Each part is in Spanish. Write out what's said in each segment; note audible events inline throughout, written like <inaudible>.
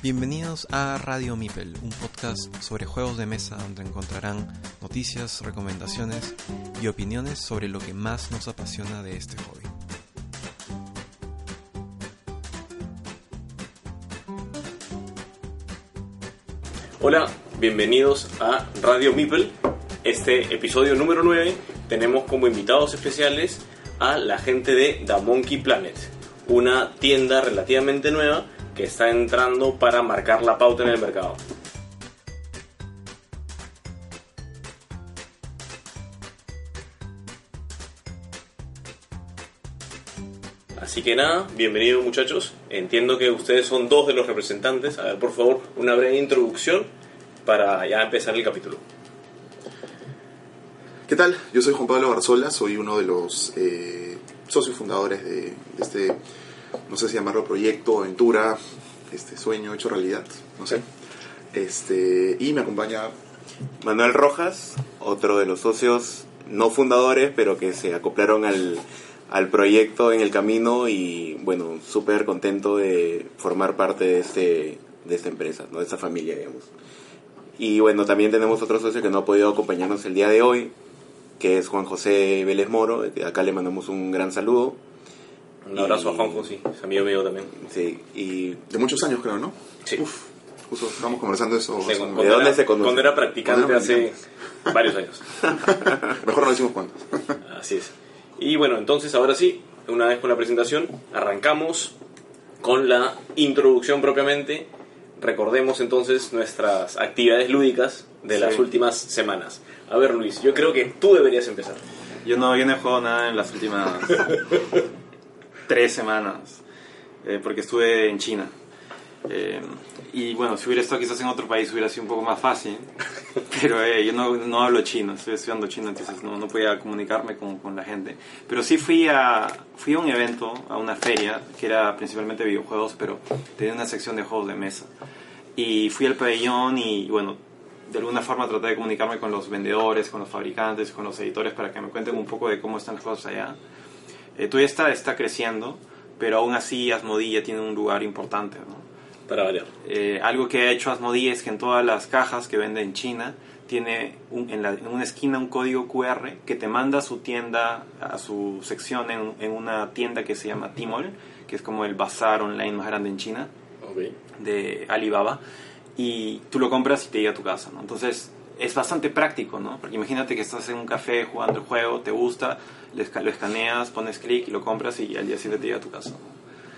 Bienvenidos a Radio Mipel, un podcast sobre juegos de mesa donde encontrarán noticias, recomendaciones y opiniones sobre lo que más nos apasiona de este hobby. Hola, bienvenidos a Radio Mipel. Este episodio número 9 tenemos como invitados especiales a la gente de The Monkey Planet, una tienda relativamente nueva que está entrando para marcar la pauta en el mercado. Así que nada, bienvenidos muchachos. Entiendo que ustedes son dos de los representantes. A ver, por favor, una breve introducción para ya empezar el capítulo. ¿Qué tal? Yo soy Juan Pablo Barzola, soy uno de los eh, socios fundadores de, de este, no sé si llamarlo proyecto, aventura, este sueño hecho realidad, no sé. Este, y me acompaña Manuel Rojas, otro de los socios no fundadores, pero que se acoplaron al, al proyecto en el camino y bueno, súper contento de formar parte de, este, de esta empresa, ¿no? de esta familia, digamos. Y bueno, también tenemos otro socio que no ha podido acompañarnos el día de hoy, que es Juan José Vélez Moro, que acá le mandamos un gran saludo. Un abrazo Y- a Juanjo, sí, es amigo mío también. Sí, y de muchos años, creo, ¿no? Sí. Uf, justo estábamos conversando eso. De, cuando, dónde era, se conocen? cuando era practicante hace varios años. <laughs> Mejor no decimos cuándo. <laughs> Así es. Y bueno, entonces ahora sí, una vez con la presentación, arrancamos con la introducción propiamente. Recordemos entonces nuestras actividades lúdicas de las últimas semanas. A ver Luis, yo creo que tú deberías empezar. Yo no, yo no he jugado nada en las últimas <laughs> tres semanas, eh, porque estuve en China. Eh, y bueno, si hubiera estado quizás en otro país hubiera sido un poco más fácil, <laughs> pero eh, yo no, no hablo chino, estoy estudiando chino, entonces no, no podía comunicarme con, con la gente. Pero sí fui a, fui a un evento, a una feria, que era principalmente videojuegos, pero tenía una sección de juegos de mesa. Y fui al pabellón y bueno, de alguna forma traté de comunicarme con los vendedores, con los fabricantes, con los editores para que me cuenten un poco de cómo están las cosas allá. Eh, todavía está, está creciendo, pero aún así Asmodee ya tiene un lugar importante. ¿no? Para variar. Eh, algo que ha hecho Asmodee es que en todas las cajas que vende en China tiene un- en, la- en una esquina un código QR que te manda a su tienda, a su sección en, en una tienda que se llama Tmall, que es como el bazar online más grande en China Ok. de Alibaba y tú lo compras y te llega a tu casa, ¿no? Entonces es bastante práctico, ¿no? Porque imagínate que estás en un café jugando el juego, te gusta, lo esca- lo escaneas, pones clic y lo compras y al día siguiente te llega a tu casa.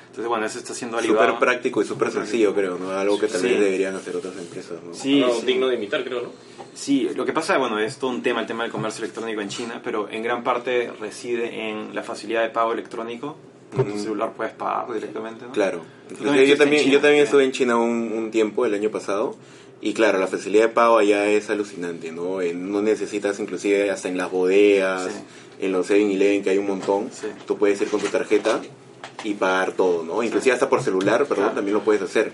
Entonces, bueno, eso está haciendo Alibaba. súper práctico y súper sencillo, creo, ¿no? Algo que tal Sí. deberían hacer otras empresas, ¿no? Sí, No, sí. digno de imitar, creo, ¿no? Sí, lo que pasa, bueno, es todo un tema, el tema del comercio electrónico en China, pero en gran parte reside en la facilidad de pago electrónico. Con tu Ujú. celular puedes pagar directamente, ¿no? Claro. Tú Yo, también también, China, yo también ¿sí? estuve en China un, un tiempo, el año pasado, y claro, la facilidad de pago allá es alucinante, ¿no? Eh, No necesitas inclusive hasta en las bodegas, Sí. En los 7-Eleven que hay un montón, Sí. tú puedes ir con tu tarjeta y pagar todo, ¿no? Inclusive hasta por celular, perdón, Claro. también lo puedes hacer.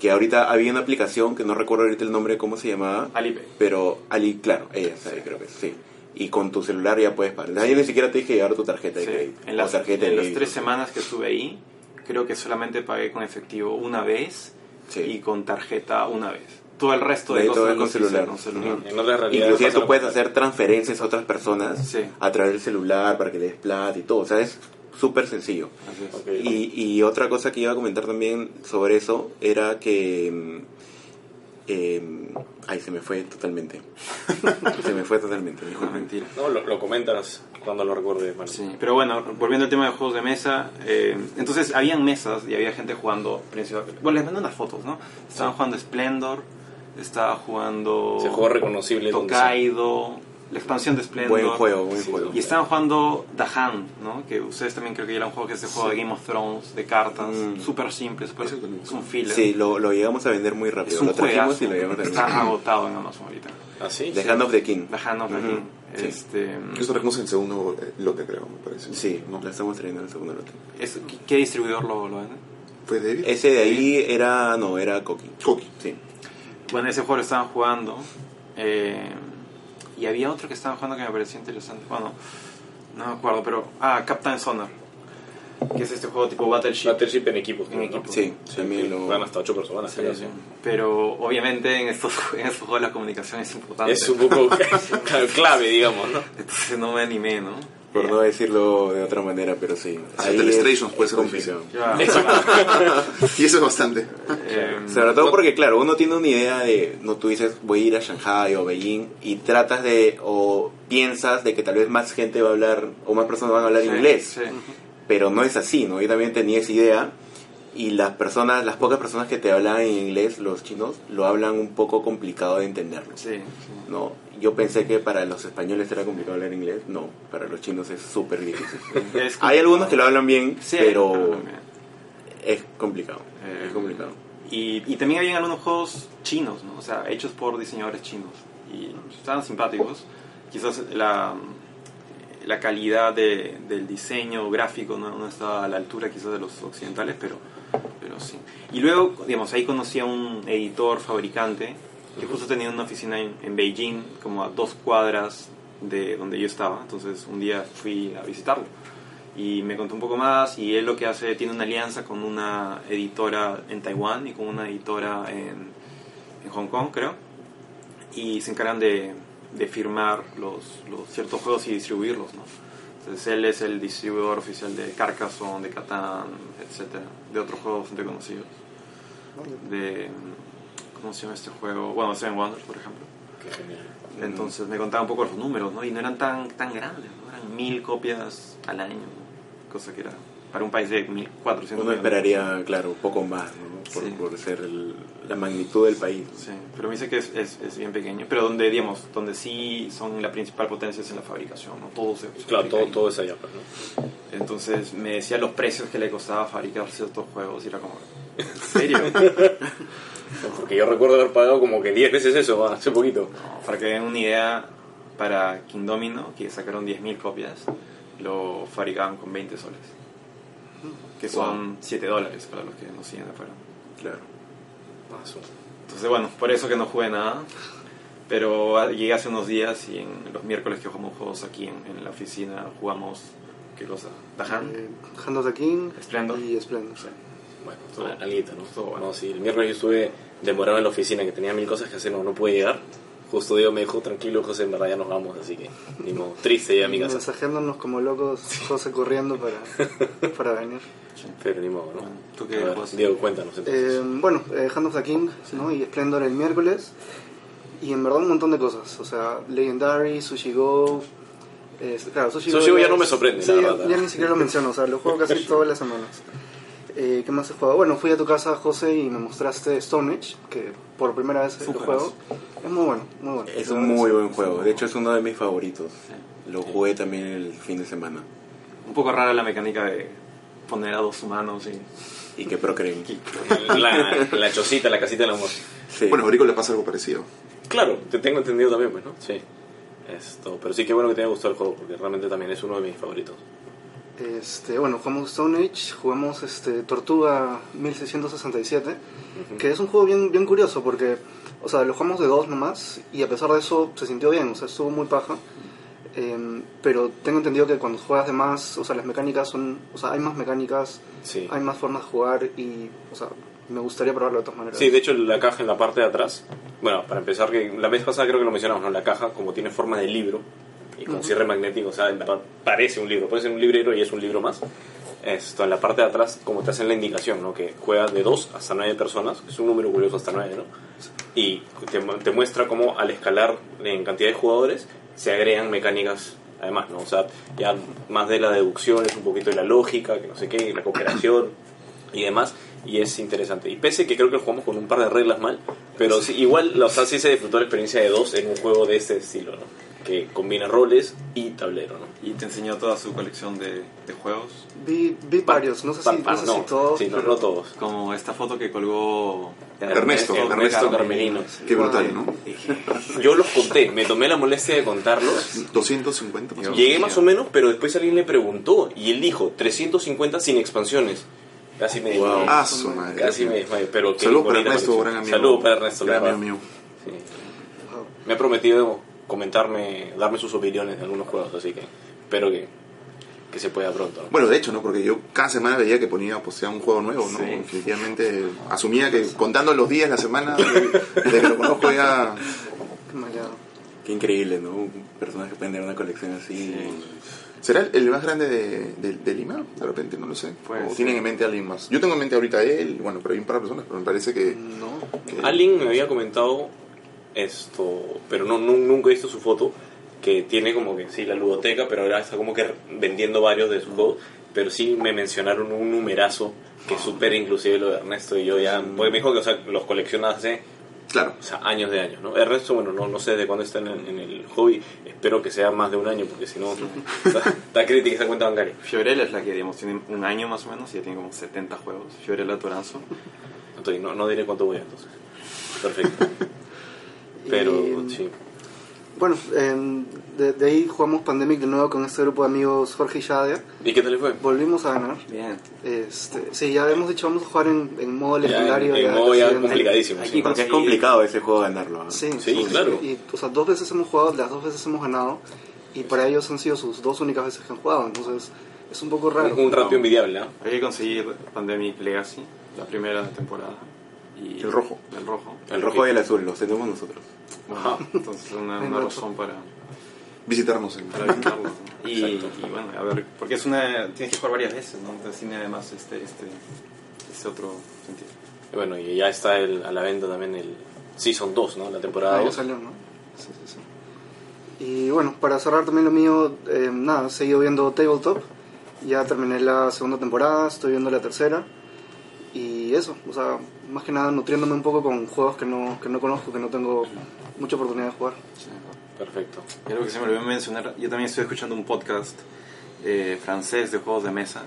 Que ahorita había una aplicación que no recuerdo ahorita el nombre, ¿cómo se llamaba? Alipay. Pero Ali, claro, ella sabe, creo que sí. Y con tu celular ya puedes pagar. Yo ni siquiera te dije llevar tu tarjeta de Sí. crédito. En las, tarjeta de en las tres semanas que estuve ahí, creo que solamente pagué con efectivo una vez Sí. y con tarjeta una vez. Todo el resto De de cosas todo con celular. con celular. Inclusive tú puedes hacer transferencias a otras personas Sí. a través del celular para que le des plata y todo. O sea, es súper sencillo. Así es. Ok. Y, y otra cosa que iba a comentar también sobre eso era que... eh, ay, se me fue totalmente. <laughs> se me fue totalmente. No, disculpen. mentira. No, lo, lo comentas cuando lo recuerdes, Manu. Sí, pero bueno, volviendo al tema de juegos de mesa, eh, entonces habían mesas y había gente jugando, principalmente- bueno, les mando unas fotos, ¿no? Estaban jugando Splendor, estaba jugando Ese juego reconocible. Tokaido, la expansión de Splendor. Buen juego, buen Sí. juego. Y estaban jugando The Hand, ¿no? Que ustedes también creo que ya era un juego que es de juego de Game of Thrones, de cartas, Mm. súper simple, también. es un filler. Sí, lo, lo llegamos a vender muy es rápido. un Lo trajimos juegazo. y lo llegamos a vender. Está agotado en Amazon ahorita. se- ¿Ah, sí? The Hand of the King. The Hand of the Ujú. King. Sí. Este, Esto trajimos en el segundo lote, creo, me parece. Sí, ¿no? la estamos trayendo en el segundo lote. es- ¿Qué distribuidor lo, lo vende? ¿Fue David? Ese de ahí era, no, era Koki. Koki. Sí. Bueno, ese juego lo estaban jugando. eh, y había otro que estaban jugando que me parecía interesante. Bueno, no me acuerdo, pero. Ah, Captain Sonar. que es este juego tipo Battleship. Battleship en equipos. En ¿no? equipos. Sí, Sí, lo... Van hasta 8 personas. Sí, creo, sí. sí. Pero obviamente en estos, en estos juegos la comunicación es importante. Es un poco <laughs> clave, digamos, ¿no? Entonces no me animé, ¿no? Por no decirlo de otra manera, pero sí. Hacia Ahí Telestrations es- puede ser. Ya. <laughs> Y eso es bastante. Eh, Sobre todo porque, claro, uno tiene una idea de, no tú dices, voy a ir a Shanghai o Beijing y tratas de, o piensas de que tal vez más gente va a hablar, o más personas van a hablar sí, inglés, Sí. pero no es así, ¿no? Yo también tenía esa idea y las personas, las pocas personas que te hablan en inglés, los chinos, lo hablan un poco complicado de entenderlo, Sí, sí. ¿no? Yo pensé que para los españoles era complicado hablar inglés, no, para los chinos es súper difícil. <laughs> Es Hay algunos que lo hablan bien, Sí, pero es complicado, Eh, es complicado. Y, y también habían algunos juegos chinos, ¿no? O sea, hechos por diseñadores chinos. Y estaban simpáticos. Quizás la, la calidad de- del diseño gráfico no, no estaba a la altura quizás de los occidentales, pero, pero sí. Y luego, digamos, ahí conocí a un editor, fabricante, que justo tenía una oficina en, en Beijing, como a dos cuadras de donde yo estaba. Entonces un día fui a visitarlo y me contó un poco más y él lo que hace tiene una alianza con una editora en Taiwán y con una editora en, en Hong Kong creo y se encargan de, de firmar los, los ciertos juegos y distribuirlos ¿no? entonces él es el distribuidor oficial de Carcassonne, de Catán, etcétera de otros juegos bastante conocidos de ¿cómo se llama este juego? bueno Seven Wonders por ejemplo Qué genial. entonces me contaba un poco los números, ¿no? Y no eran tan, tan grandes, ¿no? Eran mil copias al año, ¿no? Cosa que era para un país de 1400 Uno millones. esperaría, claro, un poco más, ¿no? Por, Sí. por ser el- la magnitud del país. Sí, pero me dice que es, es, es bien pequeño. Pero donde, digamos, donde sí son la principal potencia es en la fabricación, ¿no? Todo se, se Claro, todo, ahí. todo es allá, pues, ¿no? Entonces me decía los precios que le costaba fabricar ciertos juegos y era como, ¿en serio? <laughs> Porque yo recuerdo haber pagado como que 10 veces eso ah, hace poquito. No, para que den una idea, para King Domino, que sacaron 10.000 copias, lo fabricaban con 20 soles. Que son 7 dólares para los que no siguen de afuera. Claro. Ah, su- Entonces, bueno, por eso que no jugué nada. Pero ah, llegué hace unos días y en los miércoles que jugamos juegos aquí en, en la oficina jugamos, ¿qué cosa? Dahan. Eh, Hand of the King Splendor. y Splendor. Bueno, al- alguito, ¿no? bueno. No, sí, el miércoles yo estuve demorado en la oficina, que tenía mil cosas que hacer, no, no pude llegar. Justo Diego me dijo, tranquilo, José, en verdad ya nos vamos, así que, ni modo, triste ya a mi casa. Mensajeándonos como locos, José corriendo para, <laughs> para venir. Pero ni modo, ¿no? Diego, cuéntanos entonces. Eh, bueno, eh, Hand of the King ¿no? y Splendor el miércoles. Y en verdad un montón de cosas. O sea, Legendary, Sushi Go. eh, claro, Sushi, Sushi Go ya es- no me sorprende, sí, la ya, verdad. ya ni siquiera lo menciono. O sea, lo juego casi <laughs> todas las semanas. Eh, ¿Qué más he jugado? Bueno, fui a tu casa, José, y me mostraste Stone Age, que por primera vez Es un lo juego. Es muy bueno, muy bueno. Es un muy sí. buen juego. De hecho, es uno de mis favoritos. Lo jugué también el fin de semana. Un poco rara la mecánica de poner a dos humanos y... Y que procreen. La, la chocita, la casita del amor. Sí. Bueno, a Aurico le pasa algo parecido. Claro, te tengo entendido también, pues, ¿no? Sí. Esto, pero sí que bueno que te haya gustado el juego, porque realmente también es uno de mis favoritos. Este, bueno, jugamos Stone Age, jugamos este, Tortuga 1667, que es un juego bien, bien curioso porque, o sea, lo jugamos de dos nomás y a pesar de eso se sintió bien, o sea, estuvo muy paja. Em, pero tengo entendido que cuando juegas de más, o sea, las mecánicas son, o sea, hay más mecánicas, Sí. hay más formas de jugar y, o sea, me gustaría probarlo de todas maneras. Sí, de hecho la caja en la parte de atrás, bueno, para empezar, que la vez pasada creo que lo mencionamos, ¿no? La caja como tiene forma de libro y con cierre magnético, o sea, en verdad parece un libro, puede ser un librero y es un libro más. Esto, en la parte de atrás, como te hacen la indicación, ¿no? Que juega de 2 hasta 9 personas, es un número curioso hasta 9, ¿no? Y te, te muestra cómo al escalar en cantidad de jugadores se agregan mecánicas además, ¿no? O sea, ya más de la deducción, es un poquito de la lógica, que no sé qué, la cooperación y demás, y es interesante. Y pese que creo que jugamos con un par de reglas mal, pero sí, igual, o sea, sí se disfrutó la experiencia de dos en un juego de este estilo, ¿no? Que combina roles y tablero, ¿no? Y te enseñó toda su colección de, de juegos. Vi, vi varios, no sé si, Pa- no sé si todos, sí, no, pero- no todos. Como esta foto que colgó Ernesto, Ernesto Ernesto. Carmelino. Qué brutal, ¿no? <laughs> Yo los conté, me tomé la molestia de contarlos. 250 más. Llegué más o menos, pero después alguien le preguntó y él dijo 350 sin expansiones. Casi me desmayo. Ah, su madre. Casi me desmayo, pero qué Saludos para Ernesto, colección. gran amigo. Saludos para Ernesto, Gran amigo mío. Sí. Me ha prometido comentarme, darme sus opiniones de algunos juegos, así que espero que, que se pueda pronto. ¿no? Bueno, de hecho, ¿no? Porque yo cada semana veía que ponía, posteaba un juego nuevo, ¿no? Sí. Definitivamente asumía que contando los días, la semana, desde que lo conozco ya... Qué maleado. Qué increíble, ¿no? Personas que pueden tener una colección así. ¿Será el- el más grande de, de- de Lima? De repente, no lo sé. Puede o tienen en mente a alguien más. Yo tengo en mente ahorita a él, bueno, pero hay un par de personas, pero me parece que... No. que- Alguien me había comentado esto, pero no, nu- nunca he visto su foto, que tiene como que sí la ludoteca, pero ahora está como que vendiendo varios de sus juegos, pero sí me mencionaron un numerazo que supera inclusive lo de Ernesto y yo ya, porque me dijo que o sea, los colecciona hace Claro. o sea, años de años, ¿no? Ernesto, bueno, no, no sé de cuándo está en el, en el hobby, espero que sea más de un año, porque si no, <laughs> está, está crítica esa cuenta bancaria. Fiorella es la que, digamos, tiene un año más o menos y ya tiene como 70 juegos. Fiorella Toranzo. Entonces, no, no diré cuánto voy a, entonces. Perfecto. <laughs> Pero, Y- sí. Bueno, em, de, de ahí jugamos Pandemic de nuevo con este grupo de amigos Jorge y Shadia. ¿Y qué tal le fue? Volvimos a ganar. Bien. Este, sí, ya habíamos dicho vamos a jugar en, en modo legendario. en ya modo ya en- complicadísimo. Aquí sí. Porque es Sí. complicado ese juego ganarlo. ¿no? Sí, Sí, claro. Y, o sea, dos veces hemos jugado, las dos veces hemos ganado. Y para ellos han sido sus dos únicas veces que han jugado. Entonces, es un poco raro. Un, un ratio envidiable, ¿no? Hay que conseguir Pandemic Legacy, la primera temporada. Y El rojo. El rojo. El rojo y el azul los tenemos nosotros. Ajá. <laughs> Entonces, una, una razón para, Visitarnos en... para visitarlo. ¿no? <laughs> y, y bueno, a ver, porque es una. Tienes que jugar varias veces, ¿no? Entonces, tiene además este, este, este otro sentido. Y bueno, y ya está el- a la venta también el Season 2, ¿no? La temporada Ah, ya 2. salió, ¿no? Sí, sí, sí. Y bueno, para cerrar también lo mío, eh, nada, he seguido viendo Tabletop. Ya terminé la segunda temporada, estoy viendo la tercera. Y eso, o sea, más que nada nutriéndome un poco con juegos que no, que no conozco, que no tengo mucha oportunidad de jugar. Perfecto. Y algo que se me olvidó mencionar, yo también estoy escuchando un podcast eh, francés de juegos de mesa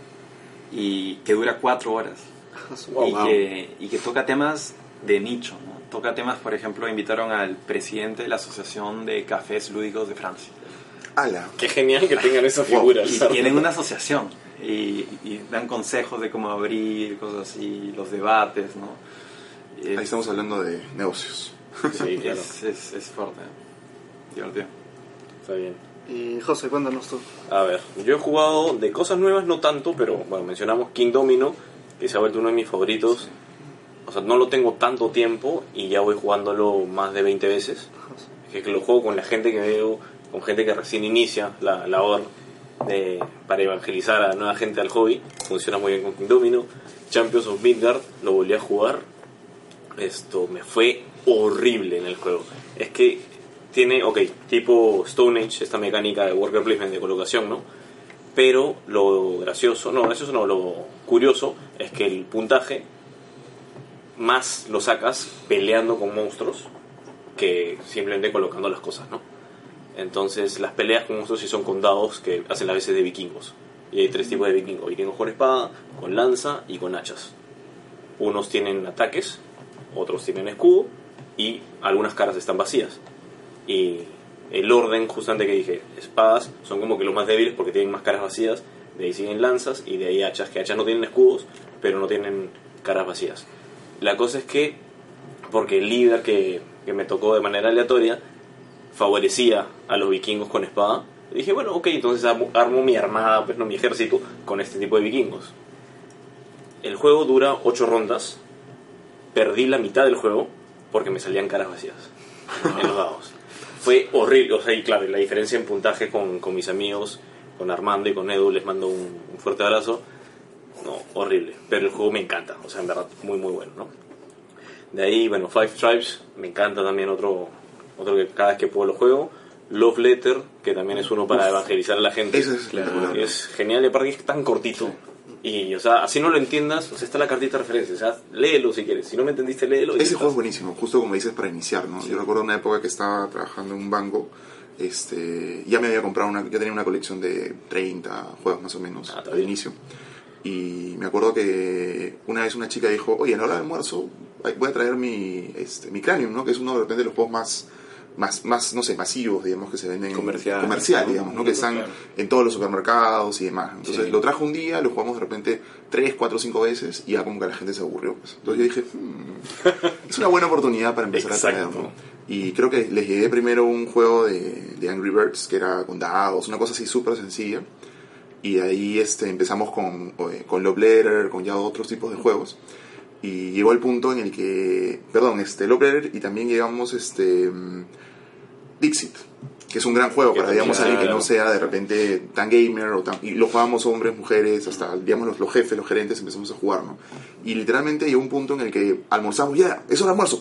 y que dura cuatro horas <laughs> Wow, y, wow. Que, y que toca temas de nicho, ¿no? Toca temas, por ejemplo, invitaron al presidente de la Asociación de Cafés Lúdicos de Francia. ¡Hala! Qué genial que tengan esas figuras. Y tienen una asociación y, y dan consejos de cómo abrir, cosas así, los debates, ¿no? Eh, Ahí estamos hablando de negocios. Sí, <laughs> claro. es, es, es fuerte, divertido. Está bien. Y José, cuéntanos tú. A ver, yo he jugado de cosas nuevas, no tanto, pero bueno, mencionamos King Domino, que se ha vuelto uno de mis favoritos. O sea, no lo tengo tanto tiempo y ya voy jugándolo más de 20 veces. Es que lo juego con la gente que veo, con gente que recién inicia la labor de, para evangelizar a nueva gente al hobby. Funciona muy bien con King Domino. Champions of Midgard lo volví a jugar. Esto me fue horrible en el juego. Es que tiene, ok, tipo Stone Age, esta mecánica de worker placement de colocación, ¿no? Pero lo gracioso, no, gracioso no, lo curioso es que el puntaje más lo sacas peleando con monstruos que simplemente colocando las cosas, ¿no? Entonces las peleas con monstruos sí son con dados que hacen las veces de vikingos. Y hay tres tipos de vikingos, vikingos con espada, con lanza y con hachas. Unos tienen ataques, otros tienen escudo y algunas caras están vacías. Y el orden justamente que dije, espadas son como que los más débiles porque tienen más caras vacías, de ahí siguen lanzas y de ahí hachas, que hachas no tienen escudos, pero no tienen caras vacías. La cosa es que, porque el líder que, que me tocó de manera aleatoria favorecía a los vikingos con espada, dije, bueno, ok, entonces armo mi armada, pues no mi ejército, con este tipo de vikingos. El juego dura 8 rondas, perdí la mitad del juego porque me salían caras vacías <laughs> en los dados. Fue horrible, o sea, y claro, la diferencia en puntaje con, con mis amigos, con Armando y con Edu, les mando un, un fuerte abrazo. No, horrible, pero el juego me encanta, o sea, en verdad, muy, muy bueno, ¿no? De ahí, bueno, Five Tribes, me encanta también otro, otro que cada vez que puedo lo juego. Love Letter, que también es uno para evangelizar a la gente. Ese es espectacular. Es genial, y aparte es tan cortito. Y, o sea, así no lo entiendas, o sea, está la cartita de referencia. O sea, léelo si quieres. Si no me entendiste, léelo. Ese juego es buenísimo, justo como dices, para iniciar, ¿no? Yo recuerdo una época que estaba trabajando en un banco, este, ya me había comprado una, ya tenía una colección de 30 juegos más o menos Ah, al bien. inicio. Y me acuerdo que una vez una chica dijo, oye, a la hora del almuerzo voy a traer mi, este, mi Cranium, ¿no? Que es uno de repente de los juegos más, más, más, no sé, masivos, digamos, que se venden Comercial. comercial digamos, ¿no? Que están en todos los supermercados y demás. Entonces Sí. lo trajo un día, lo jugamos de repente 3, 4, 5 veces y ya como que la gente se aburrió. pues. Entonces yo dije, "Hmm, es una buena oportunidad para empezar a traer, Exacto. ¿no? Y creo que les llevé primero un juego de, de Angry Birds, que era con dados, una cosa así súper sencilla. Y ahí este, empezamos con, eh, con Love Letter, con ya otros tipos de juegos. Y llegó el punto en el que, perdón, este, Love Letter y también llegamos este, Dixit, que es un gran juego para, digamos, alguien que no sea de repente tan gamer, o tan, y lo jugábamos hombres, mujeres, hasta, digamos, los, los jefes, los gerentes empezamos a jugar, ¿no? Y literalmente llegó un punto en el que almorzamos, ya, es hora de almuerzo,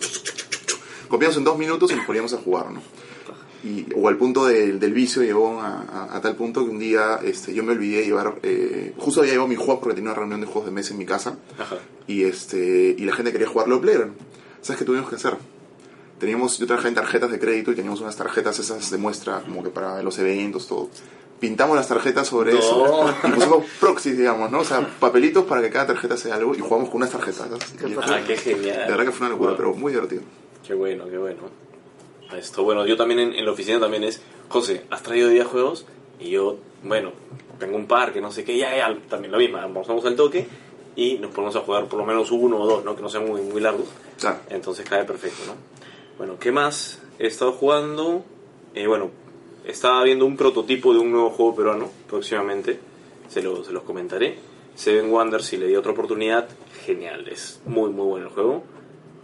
copiamos en dos minutos y nos poníamos a jugar, ¿no? Y, o al punto del, del vicio llegó a, a- a tal punto que un día este, yo me olvidé de llevar, eh, justo había llevado mi juego porque tenía una reunión de juegos de mesa en mi casa Ajá. y este y la gente quería jugar Love Letter. ¿Sabes qué tuvimos que hacer? Teníamos, yo trabajé en tarjetas de crédito y teníamos unas tarjetas esas de muestra como que para los eventos, todo. Pintamos las tarjetas sobre No. eso <laughs> y pusimos proxies, digamos, ¿no? O sea, papelitos para que cada tarjeta sea algo y jugamos con unas tarjetas. Y- Ah, qué genial. de verdad que fue una locura, Wow. pero muy divertido. Qué bueno, qué bueno. Esto, bueno, yo también en, en la oficina también es, José, ¿has traído videojuegos? Y yo, bueno, tengo un par que no sé qué, ya, ya, también lo mismo, almorzamos al toque y nos ponemos a jugar por lo menos uno o dos, ¿no? Que no sean muy, muy largos. Claro. Entonces cae perfecto, ¿no? Bueno, ¿qué más? He estado jugando, eh, bueno, estaba viendo un prototipo de un nuevo juego peruano próximamente, se, lo- se los comentaré. Seven Wonders, si le di otra oportunidad, genial, es muy muy bueno el juego.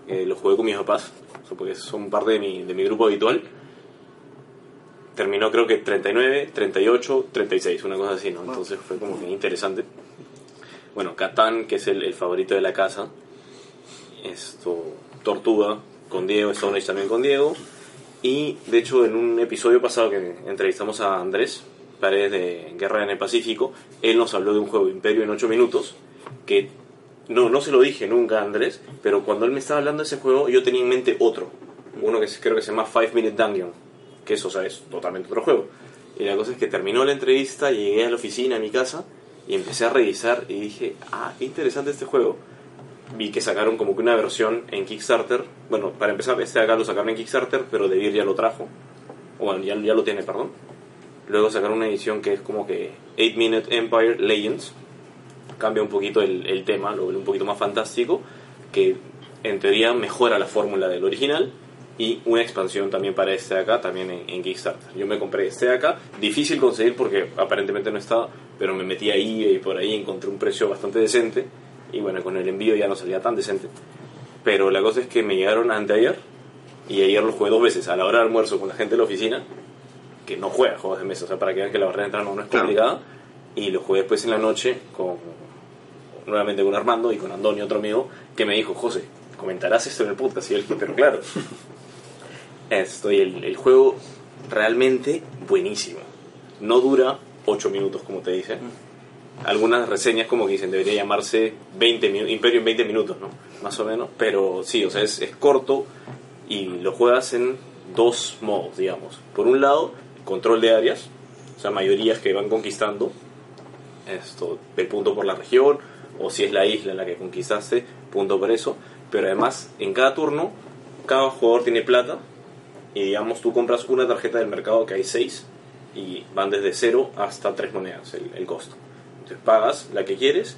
Eh, lo jugué con mis papás, porque son parte de mi, de mi grupo habitual. Terminó creo que 39, 38, 36, una cosa así, ¿no? Entonces fue como que interesante. Bueno, Catán, que es el, el favorito de la casa. Esto, Tortuga con Diego, Stone también con Diego. Y de hecho, en un episodio pasado que entrevistamos a Andrés Paredes de Guerra en el Pacífico, él nos habló de un juego Imperio en 8 minutos que no, no se lo dije nunca a Andrés, pero cuando él me estaba hablando de ese juego, yo tenía en mente otro. Uno que creo que se llama Five Minute Dungeon, que eso, o es totalmente otro juego. Y la cosa es que terminó la entrevista, llegué a la oficina, a mi casa, y empecé a revisar y dije, ah, qué interesante este juego. Vi que sacaron como que una versión en Kickstarter. Bueno, para empezar, este acá lo sacaron en Kickstarter, pero De Beer ya lo trajo. O bueno, ya, ya lo tiene, perdón. Luego sacaron una edición que es como que 8 Minute Empire Legends. Cambia un poquito el, el tema, lo vuelve un poquito más fantástico. Que en teoría mejora la fórmula del original. Y una expansión también para este de acá, también en, en Kickstarter. Yo me compré este de acá, difícil conseguir porque aparentemente no estaba, pero me metí ahí y por ahí encontré un precio bastante decente. Y bueno, con el envío ya no salía tan decente. Pero la cosa es que me llegaron anteayer y ayer los jugué dos veces, a la hora de almuerzo con la gente de la oficina, que no juega juegos de mesa, o sea, para que vean que la barrera de entrada no, no es complicada. Y los jugué después en la noche con nuevamente con Armando y con Andoni, otro amigo, que me dijo, José, comentarás esto en el podcast. Y dije, pero claro. <laughs> Esto, y el, el juego realmente buenísimo. No dura 8 minutos, como te dicen. Algunas reseñas como que dicen debería llamarse 20 minu- Imperio en 20 minutos, ¿no? Más o menos. Pero sí, o sea, es, es corto y lo juegas en dos modos, digamos. Por un lado, control de áreas, o sea, mayorías que van conquistando esto, el punto por la región, o si es la isla en la que conquistaste, punto por eso. Pero además, en cada turno, cada jugador tiene plata y digamos tú compras una tarjeta del mercado que hay seis y van desde cero hasta tres monedas el, el costo. Entonces pagas la que quieres,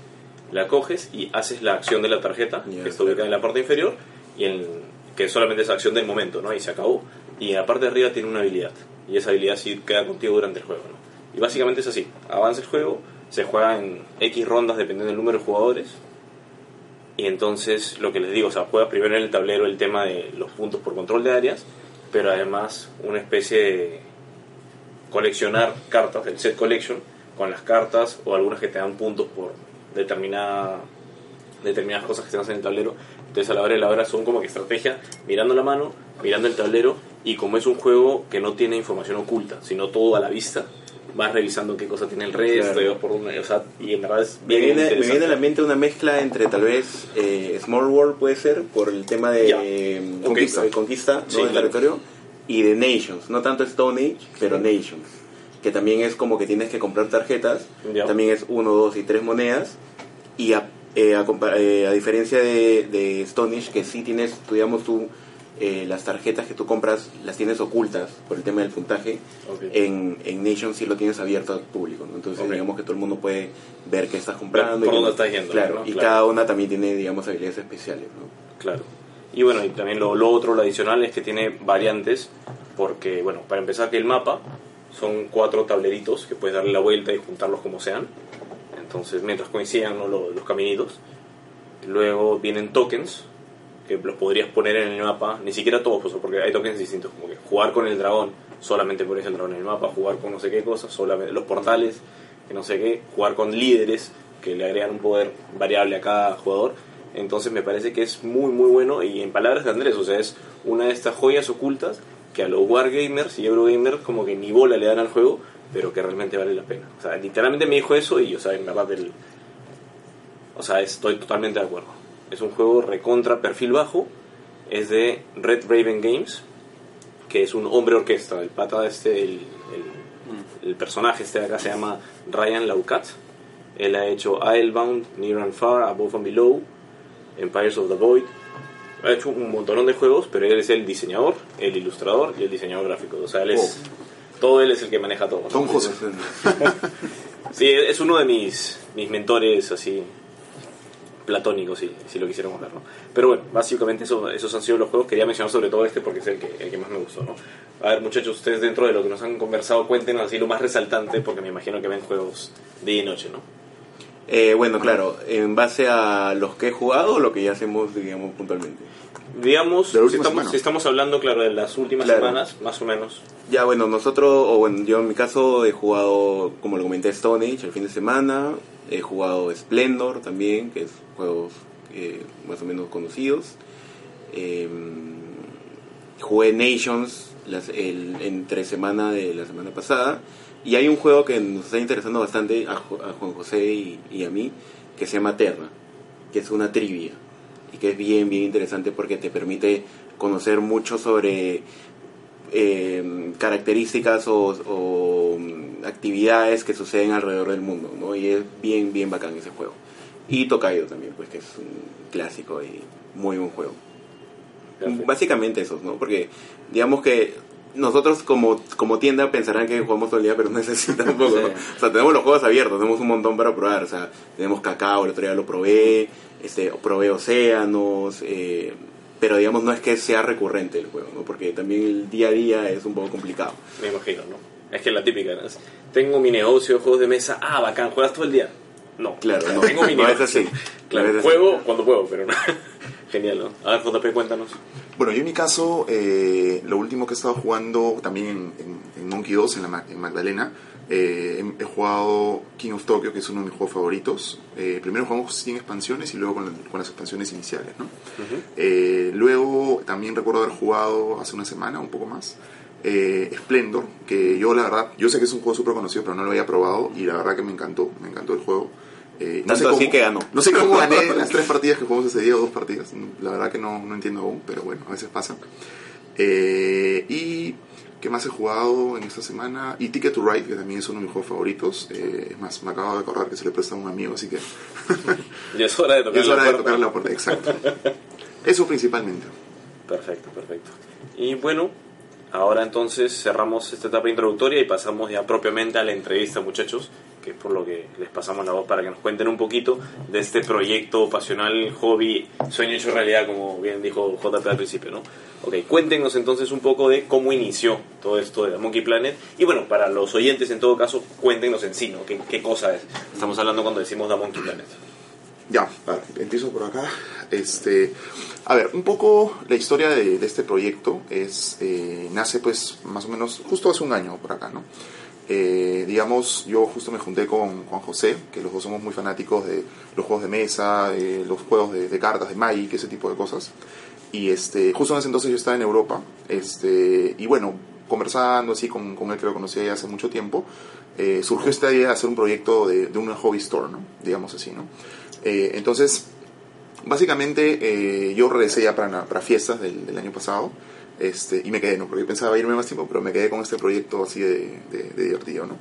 la coges y haces la acción de la tarjeta, Ya, que está ubicada en la parte inferior, y en, que solamente es acción del momento, ¿no? Y se acabó. Y en la parte de arriba tiene una habilidad, y esa habilidad sí queda contigo durante el juego, ¿no? Y básicamente es así, avanza el juego, se juega en X rondas dependiendo del número de jugadores, y entonces lo que les digo, o sea, juega primero en el tablero el tema de los puntos por control de áreas, pero además una especie de coleccionar cartas, el set collection, con las cartas o algunas que te dan puntos por determinada, determinadas cosas que se hacen en el tablero. Entonces a la hora de la hora son como que estrategia, mirando la mano, mirando el tablero, y como es un juego que no tiene información oculta, sino todo a la vista, vas revisando qué cosa tiene el resto, Claro. y vas por una, o sea, y en verdad es Me bien viene, me viene a la mente una mezcla entre tal vez eh, Small World puede ser por el tema de eh, Ok. conquista, conquista del claro. territorio y de Nations, no tanto Stone Age, pero Nations, que también es como que tienes que comprar tarjetas, también es uno, dos y tres monedas y a, eh, a, eh, a diferencia de, de Stone Age que sí tienes, digamos tú eh, las tarjetas que tú compras las tienes ocultas por el tema del puntaje. Ok. En, en Nation sí lo tienes abierto al público, ¿no? entonces Ok. digamos que todo el mundo puede ver qué estás comprando. por y- dónde estás yendo, Claro, ¿no? y Claro. cada una también tiene, digamos, habilidades especiales. ¿no? Claro. Y bueno, y también lo, lo otro, lo adicional, es que tiene variantes, porque, bueno, para empezar que el mapa Son cuatro tableritos que puedes darle la vuelta y juntarlos como sean. Entonces, mientras coincidan los, los caminitos. Luego vienen tokens, que los podrías poner en el mapa, ni siquiera todos, pues, porque hay tokens distintos, como que jugar con el dragón, solamente pones el dragón en el mapa, jugar con no sé qué cosas, solamente los portales, que no sé qué, jugar con líderes, que le agregan un poder variable a cada jugador. Entonces me parece que es muy muy bueno y en palabras de Andrés, o sea, es una de estas joyas ocultas que a los Wargamers y Eurogamers como que ni bola le dan al juego, pero que realmente vale la pena. O sea, literalmente me dijo eso y, o sea, en verdad el... O sea, estoy totalmente de acuerdo. Es un juego recontra perfil bajo, es de Red Raven Games, que es un hombre orquesta. El pata este, el, el, el personaje este de acá se llama Ryan Laucat. Él ha hecho Islebound, Near and Far, Above and Below, Empires of the Void. Ha hecho un montón de juegos, pero él es el diseñador, el ilustrador y el diseñador gráfico. O sea, él es. Todo él es el que maneja todo. ¿no? Tom José. <laughs> Sí, es uno de mis, mis mentores así platónicos, si, si lo quisiéramos ver, ¿no? Pero bueno, básicamente eso, esos han sido los juegos. Quería mencionar sobre todo este porque es el que, el que más me gustó, ¿no? A ver, muchachos, ustedes dentro de lo que nos han conversado, cuéntenos así lo más resaltante, porque me imagino que ven juegos día y noche, ¿no? Eh, bueno, claro, en base a los que he jugado o lo que ya hacemos, digamos, puntualmente. Digamos, si estamos, semana. si estamos hablando, claro, de las últimas Claro. semanas, más o menos. Ya, bueno, nosotros, o bueno, yo en mi caso he jugado, como lo comenté, Stone Age el fin de semana. He jugado Splendor también, que es juegos eh, más o menos conocidos. Eh, jugué Nations las, el, entre semana de la semana pasada. Y hay un juego que nos está interesando bastante a, a Juan José y, y a mí, que se llama Terra, que es una trivia. Y que es bien, bien interesante porque te permite conocer mucho sobre eh, características o, o, mm, actividades que suceden alrededor del mundo, ¿no? Y es bien, bien bacán ese juego. Y Tokaido también, pues que es un clásico y muy buen juego. Básicamente esos, ¿no? Porque digamos que nosotros como, como tienda pensarán que jugamos todo el día, pero no necesitan <laughs> un poco. Sí. ¿no? O sea, tenemos los juegos abiertos, tenemos un montón para probar. O sea, tenemos Cacao, el otro día lo probé, este, probé Océanos, eh, pero digamos no es que sea recurrente el juego, ¿no? Porque también el día a día es un poco complicado. Me imagino, ¿no? Es que la típica, ¿no? Es, Tengo mi negocio de juegos de mesa. Ah, bacán, ¿juegas todo el día? No. Claro, <laughs> no, Tengo mi no negocio. es así. Claro, No es así. juego cuando puedo, pero no. <laughs> Genial, ¿no? A ver, JP, cuéntanos. Bueno, yo en mi caso, eh, lo último que he estado jugando también en, en- en Monkey 2, en, la, en Magdalena, eh, he, he jugado King of Tokyo, que es uno de mis juegos favoritos. Eh, primero jugamos sin expansiones y luego con, con las expansiones iniciales, ¿no? Eh, luego también recuerdo haber jugado hace una semana, un poco más, eh, Splendor, que yo la verdad, yo sé que es un juego súper conocido, pero no lo había probado y la verdad que me encantó, me encantó el juego. Eh, Tanto así que ganó. No sé cómo gané las <laughs> tres partidas que jugamos ese día o dos partidas. La verdad que no, no entiendo aún, pero bueno, a veces pasa. Eh, y ¿qué más he jugado en esta semana? Y Ticket to Ride, que también es uno de mis juegos favoritos. Eh, es más, me acabo de acordar que se le presta a un amigo, así que <laughs> Ya es hora de tocar <laughs> es la hora de puerta. tocar la puerta. Exacto. Eso principalmente. Perfecto, perfecto. Y bueno, ahora entonces cerramos esta etapa introductoria y pasamos ya propiamente a la entrevista, muchachos, que es por lo que les pasamos la voz para que nos cuenten un poquito de este proyecto pasional, hobby, sueño hecho realidad, como bien dijo JP al principio, ¿no? Ok, cuéntenos entonces un poco de cómo inició todo esto de Monkey Planet. Y bueno, para los oyentes en todo caso, cuéntenos en sí, ¿no? ¿Qué, qué cosa es? Estamos hablando cuando decimos The Monkey Planet. Ya, ver, empiezo por acá. Este, a ver, un poco la historia de, de este proyecto es eh, nace pues más o menos justo hace un año por acá, ¿no? Eh, digamos, yo justo me junté con Juan José, que los dos somos muy fanáticos de los juegos de mesa, los juegos de, de cartas, de Magic, ese tipo de cosas. Y este, justo en ese entonces yo estaba en Europa, este, y bueno, conversando así con, con él que lo conocía ya hace mucho tiempo, eh, surgió esta idea de hacer un proyecto de, de una hobby store, ¿no? Digamos así, ¿no? Eh, entonces, básicamente eh, yo regresé ya para, para fiestas del año pasado este, y me quedé, ¿no? Porque pensaba irme más tiempo, pero me quedé con este proyecto así de, de- divertido, ¿no?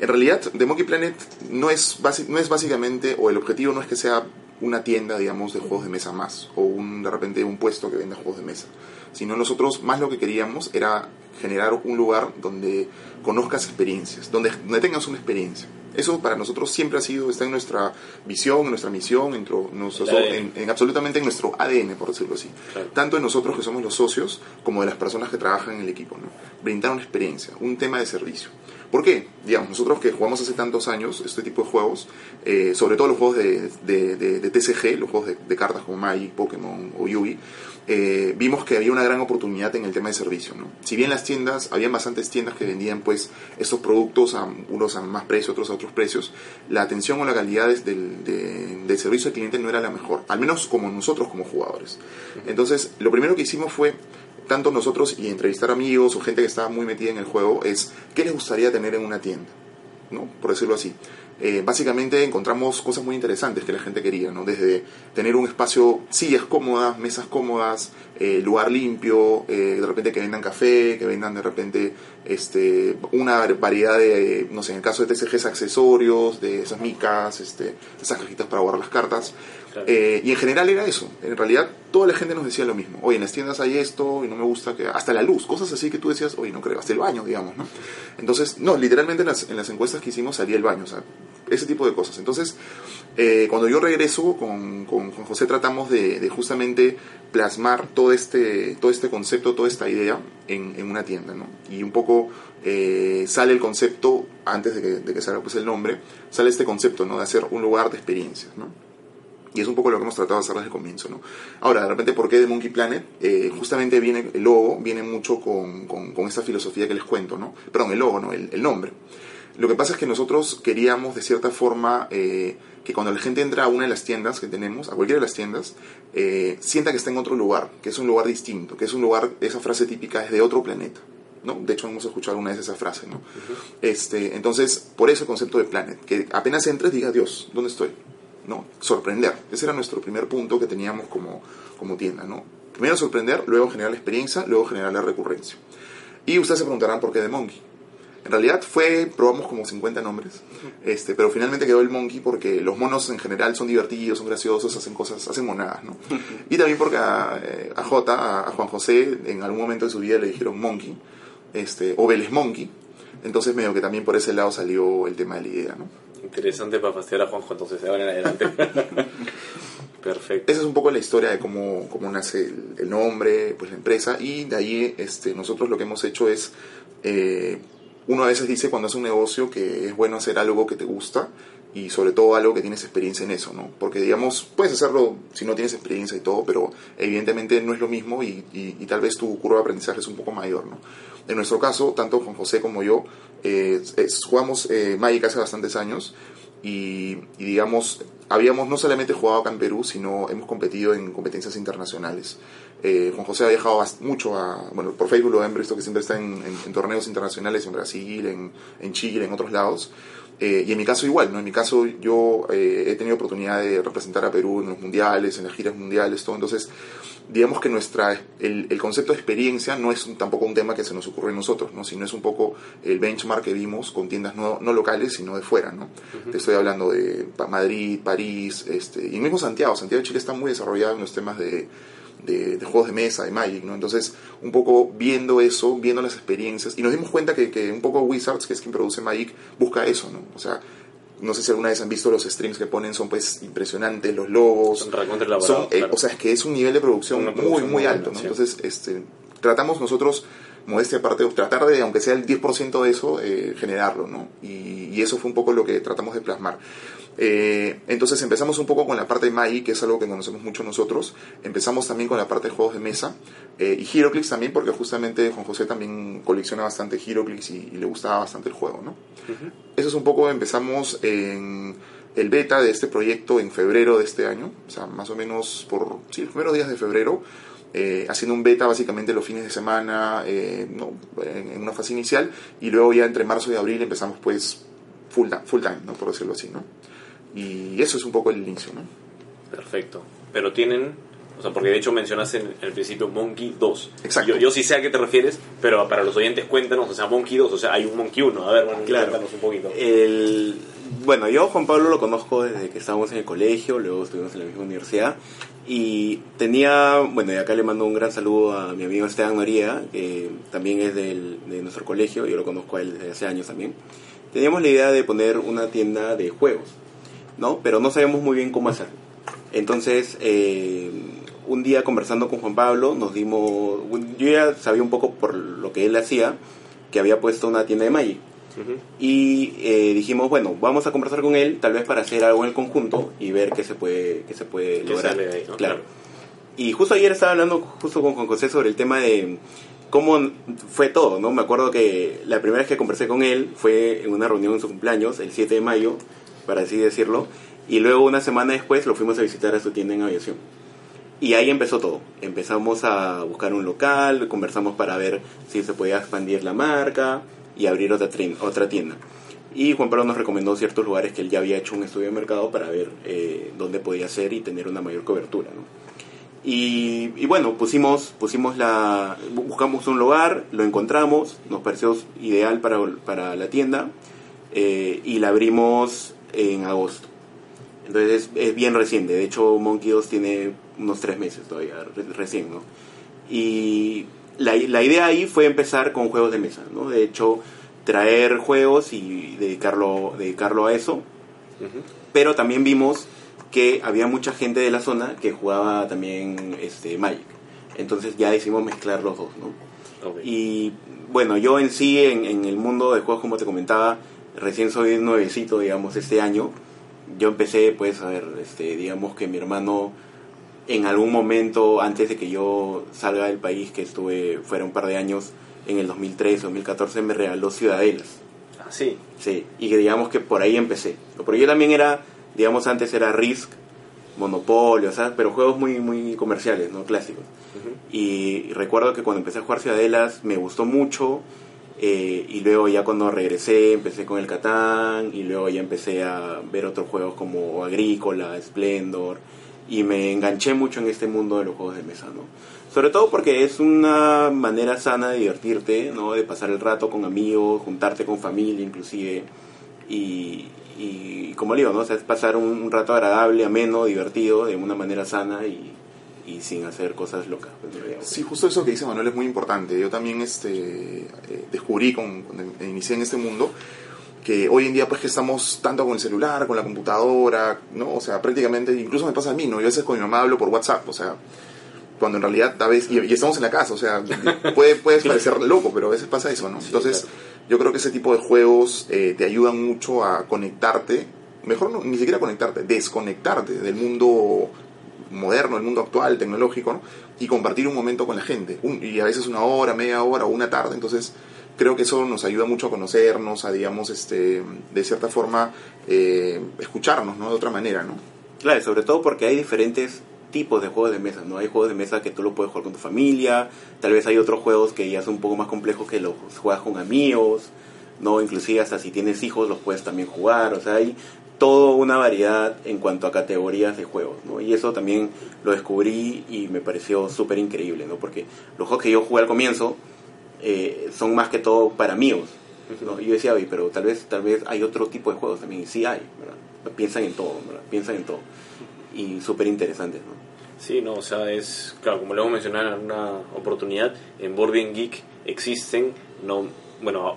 En realidad, The Monkey Planet no es, no es básicamente, o el objetivo no es que sea una tienda, digamos, de juegos de mesa más, o un, de repente un puesto que venda juegos de mesa, sino nosotros más lo que queríamos era generar un lugar donde conozcas experiencias, donde, donde tengas una experiencia, Eso para nosotros siempre ha sido, está en nuestra visión, en nuestra misión, en, nuestro- en- en absolutamente en nuestro ADN, por decirlo así. Claro. Tanto en nosotros que somos los socios, como de las personas que trabajan en el equipo. ¿no? Brindar una experiencia, un tema de servicio. ¿Por qué? Digamos, nosotros que jugamos hace tantos años este tipo de juegos, eh, sobre todo los juegos de, de- de- TCG, los juegos de, cartas como Magic, Pokémon o Yugi, eh, vimos que había una gran oportunidad en el tema de servicio. Si bien las tiendas, había bastantes tiendas que vendían pues estos productos a unos a más precio, otros a otros precios, la atención o la calidad del, de- del servicio al cliente no era la mejor, al menos como nosotros como jugadores. Entonces, lo primero que hicimos fue tanto nosotros y entrevistar amigos o gente que estaba muy metida en el juego es qué les gustaría tener en una tienda, ¿no? Por decirlo así. Eh, básicamente encontramos cosas muy interesantes que la gente quería, ¿no? Desde tener un espacio, sillas cómodas, mesas cómodas, eh, lugar limpio, eh, de repente que vendan café, que vendan de repente este, una variedad de, no sé, en el caso de TCGs, accesorios, de esas micas, este, esas cajitas para guardar las cartas. Claro. Eh, y en general era eso. En realidad, toda la gente nos decía lo mismo. Oye, en las tiendas hay esto y no me gusta que. Hasta la luz, cosas así que tú decías, oye, no creo, hasta el baño, digamos, ¿no? Entonces, no, literalmente en las, en las encuestas que hicimos salía el baño, o sea, ese tipo de cosas. Entonces, eh, cuando yo regreso con, con, con José, tratamos de, de justamente plasmar todo este, todo este concepto, toda esta idea en, en una tienda, ¿no? Y un poco eh, sale el concepto, antes de que, de que salga pues el nombre, sale este concepto, ¿no? De hacer un lugar de experiencias, ¿no? Y es un poco lo que hemos tratado de hacer desde el comienzo, ¿no? Ahora, de repente, ¿por qué de Monkey Planet? Eh, justamente viene, el logo viene mucho con, con, con filosofía que les cuento, ¿no? Perdón, el logo, ¿no? El, el nombre. Lo que pasa es que nosotros queríamos, de cierta forma, eh, que cuando la gente entra a una de las tiendas que tenemos, a cualquiera de las tiendas, eh, sienta que está en otro lugar, que es un lugar distinto, que es un lugar, esa frase típica es de otro planeta. ¿no? De hecho, hemos escuchado alguna vez esa frase, ¿no? este, entonces, por eso el concepto de Planet, que apenas entres diga, Dios, ¿dónde estoy? ¿no? Sorprender. Ese era nuestro primer punto que teníamos como, como tienda, ¿no? Primero sorprender, luego generar la experiencia, luego generar la recurrencia. Y ustedes se preguntarán por qué de Monkey. En realidad fue, probamos como 50 nombres, este, pero finalmente quedó el Monkey porque los monos en general son divertidos, son graciosos, hacen cosas, hacen monadas, ¿no? <laughs> Y también porque a, eh, a J, a, a Juan José, en algún momento de su vida le dijeron Monkey, este, o Vélez Monkey, entonces medio que también por ese lado salió el tema de la idea, ¿no? Interesante para fastidiar a Juanjo, entonces, ahora en adelante. <laughs> Perfecto. Esa es un poco la historia de cómo, cómo nace el, el nombre, pues la empresa, y de ahí este, nosotros lo que hemos hecho es, eh, uno a veces dice cuando hace un negocio que es bueno hacer algo que te gusta y sobre todo algo que tienes experiencia en eso, ¿no? Porque digamos, puedes hacerlo si no tienes experiencia y todo, pero evidentemente no es lo mismo y, tal vez tu curva de aprendizaje es un poco mayor, ¿no? En nuestro caso, tanto Juan José como yo, eh, es- jugamos eh, Magic hace bastantes años y, y, digamos, habíamos no solamente jugado acá en Perú, sino hemos competido en competencias internacionales. Eh, Juan José ha viajado mucho a, bueno, por Facebook lo han visto que siempre está en, en- en torneos internacionales en Brasil, en, en Chile, en otros lados. Eh, y en mi caso igual, ¿no? En mi caso yo eh, he tenido oportunidad de representar a Perú en los mundiales, en las giras mundiales, todo. Entonces, digamos que nuestra, el, el concepto de experiencia no es un- tampoco un tema que se nos ocurre a nosotros, ¿no? Sino es un poco el benchmark que vimos con tiendas no, no locales, sino de fuera, ¿no? Te estoy hablando de Madrid, París, este, y mismo Santiago. Santiago de Chile está muy desarrollado en los temas de, de, de juegos de mesa, de Magic, ¿no? Entonces, un poco viendo eso, viendo las experiencias, y nos dimos cuenta que, que un poco Wizards, que es quien produce Magic, busca eso, ¿no? O sea, no sé si alguna vez han visto los streams que ponen, son pues impresionantes, los logos. Son Son, eh, claro. O sea, es que es un nivel de producción, muy, producción muy muy alto, ¿no? Entonces, este, tratamos nosotros, modestia aparte, tratar de, aunque sea el 10% de eso, eh, generarlo, ¿no? Y, y eso fue un poco lo que tratamos de plasmar. Eh, entonces empezamos un poco con la parte de Magic, que es algo que conocemos mucho nosotros. Empezamos también con la parte de juegos de mesa. eh, y Heroclix también, porque justamente Juan José también colecciona bastante Heroclix y, y le gustaba bastante el juego, ¿no? Eso es un poco, empezamos en el beta de este proyecto en febrero de este año, o sea, más o menos por, sí, los primeros días de febrero, eh, haciendo un beta básicamente los fines de semana, eh, no, en, en una fase inicial, y luego ya entre marzo y abril empezamos pues full, ti- full time, ¿no? por decirlo así, ¿no? Y eso es un poco el inicio, ¿no? Perfecto. Pero tienen, o sea, porque de hecho mencionaste en el principio Monkey 2. Exacto. Yo, yo sí sé a qué te refieres, pero para los oyentes cuéntanos, o sea, Monkey 2, o sea, hay un Monkey 1. A ver, bueno, Claro. cuéntanos un poquito. El, bueno, yo Juan Pablo lo conozco desde que estábamos en el colegio, luego estuvimos en la misma universidad y tenía, bueno, y acá le mando un gran saludo a mi amigo Esteban María, que también es del, de nuestro colegio, yo lo conozco a él desde hace años también. teníamos la idea de poner una tienda de juegos, ¿no? Pero no sabíamos muy bien cómo hacerlo. Entonces, eh, un día conversando con Juan Pablo, nos dimos. Yo ya sabía un poco por lo que él hacía, que había puesto una tienda de Magic. Y eh, dijimos, bueno, vamos a conversar con él, tal vez para hacer algo en el conjunto y ver qué se puede, qué se puede ¿Qué lograr. sale de ahí, no? Claro. Y justo ayer estaba hablando justo con Juan José sobre el tema de cómo fue todo, ¿no? Me acuerdo que la primera vez que conversé con él fue en una reunión en su cumpleaños, el 7 de mayo, para así decirlo, y luego una semana después lo fuimos a visitar a su tienda en aviación. Y ahí empezó todo. Empezamos a buscar un local, conversamos para ver si se podía expandir la marca y abrir otra, otra tienda. Y Juan Pablo nos recomendó ciertos lugares que él ya había hecho un estudio de mercado para ver eh, dónde podía ser y tener una mayor cobertura. Y, bueno, pusimos, pusimos la, bu- buscamos un lugar, lo encontramos, nos pareció ideal para, para la tienda eh, y la abrimos en agosto. Entonces es, es bien reciente, de hecho Monkey 2 tiene unos tres meses todavía, re- recién, ¿no? Y la, la idea ahí fue empezar con juegos de mesa, ¿no? De hecho, traer juegos y dedicarlo, dedicarlo a eso, pero también vimos que había mucha gente de la zona que jugaba también este Magic. Entonces ya decidimos mezclar los dos, ¿no? Y bueno, yo en sí, en, en el mundo de juegos, como te comentaba, recién soy nuevecito, digamos, este año. Yo empecé, pues, a ver, este, digamos que mi hermano, en algún momento, antes de que yo salga del país, que estuve fuera un par de años, en el 2013, 2014, me regaló Ciudadelas. Ah, sí. Sí, y digamos que por ahí empecé. Porque yo también era, digamos, antes era Risk, Monopolio, ¿sabes? Pero juegos muy, muy comerciales, ¿no? Clásicos. Y recuerdo que cuando empecé a jugar Ciudadelas me gustó mucho. Eh, y luego ya cuando regresé empecé con el Catán. Y luego ya empecé a ver otros juegos como Agrícola, Splendor. Y me enganché mucho en este mundo de los juegos de mesa, ¿no? Sobre todo porque es una manera sana de divertirte, ¿no? De pasar el rato con amigos, juntarte con familia inclusive. Y, y como digo, ¿no? O sea, es pasar un, un rato agradable, ameno, divertido, de una manera sana y, y sin hacer cosas locas. pues. Sí, justo eso que dice Manuel es muy importante. Yo también este, eh, descubrí con, cuando inicié en este mundo que hoy en día pues que estamos tanto con el celular, con la computadora, ¿no? O sea, prácticamente, incluso me pasa a mí, ¿no? Yo a veces con mi mamá hablo por WhatsApp, o sea, cuando en realidad a veces, y, y estamos en la casa, o sea, <laughs> puede, puede parecer loco, pero a veces pasa eso, ¿no? Entonces, yo creo que ese tipo de juegos eh, te ayudan mucho a conectarte, mejor no, ni siquiera conectarte, desconectarte del mundo moderno, el mundo actual, tecnológico, ¿no? y compartir un momento con la gente, y a veces una hora, media hora o una tarde, entonces creo que eso nos ayuda mucho a conocernos, a digamos, este, de cierta forma, eh, escucharnos, ¿no? De otra manera, ¿no? Claro, sobre todo porque hay diferentes tipos de juegos de mesa, ¿no? Hay juegos de mesa que tú lo puedes jugar con tu familia, tal vez hay otros juegos que ya son un poco más complejos que los juegas con amigos, ¿no? Inclusive hasta si tienes hijos los puedes también jugar, o sea, hay toda una variedad en cuanto a categorías de juegos, ¿no? Y eso también lo descubrí y me pareció súper increíble, ¿no? Porque los juegos que yo jugué al comienzo eh, son más que todo para amigos, ¿no? Y yo decía, oye, pero tal vez, tal vez hay otro tipo de juegos también, y sí hay, ¿verdad? Piensan en todo, ¿verdad? Piensan en todo. Y súper interesantes, ¿no? Sí, no, o sea, es, claro, como lo hemos mencionado en una oportunidad, en Board Game Geek existen, no, bueno,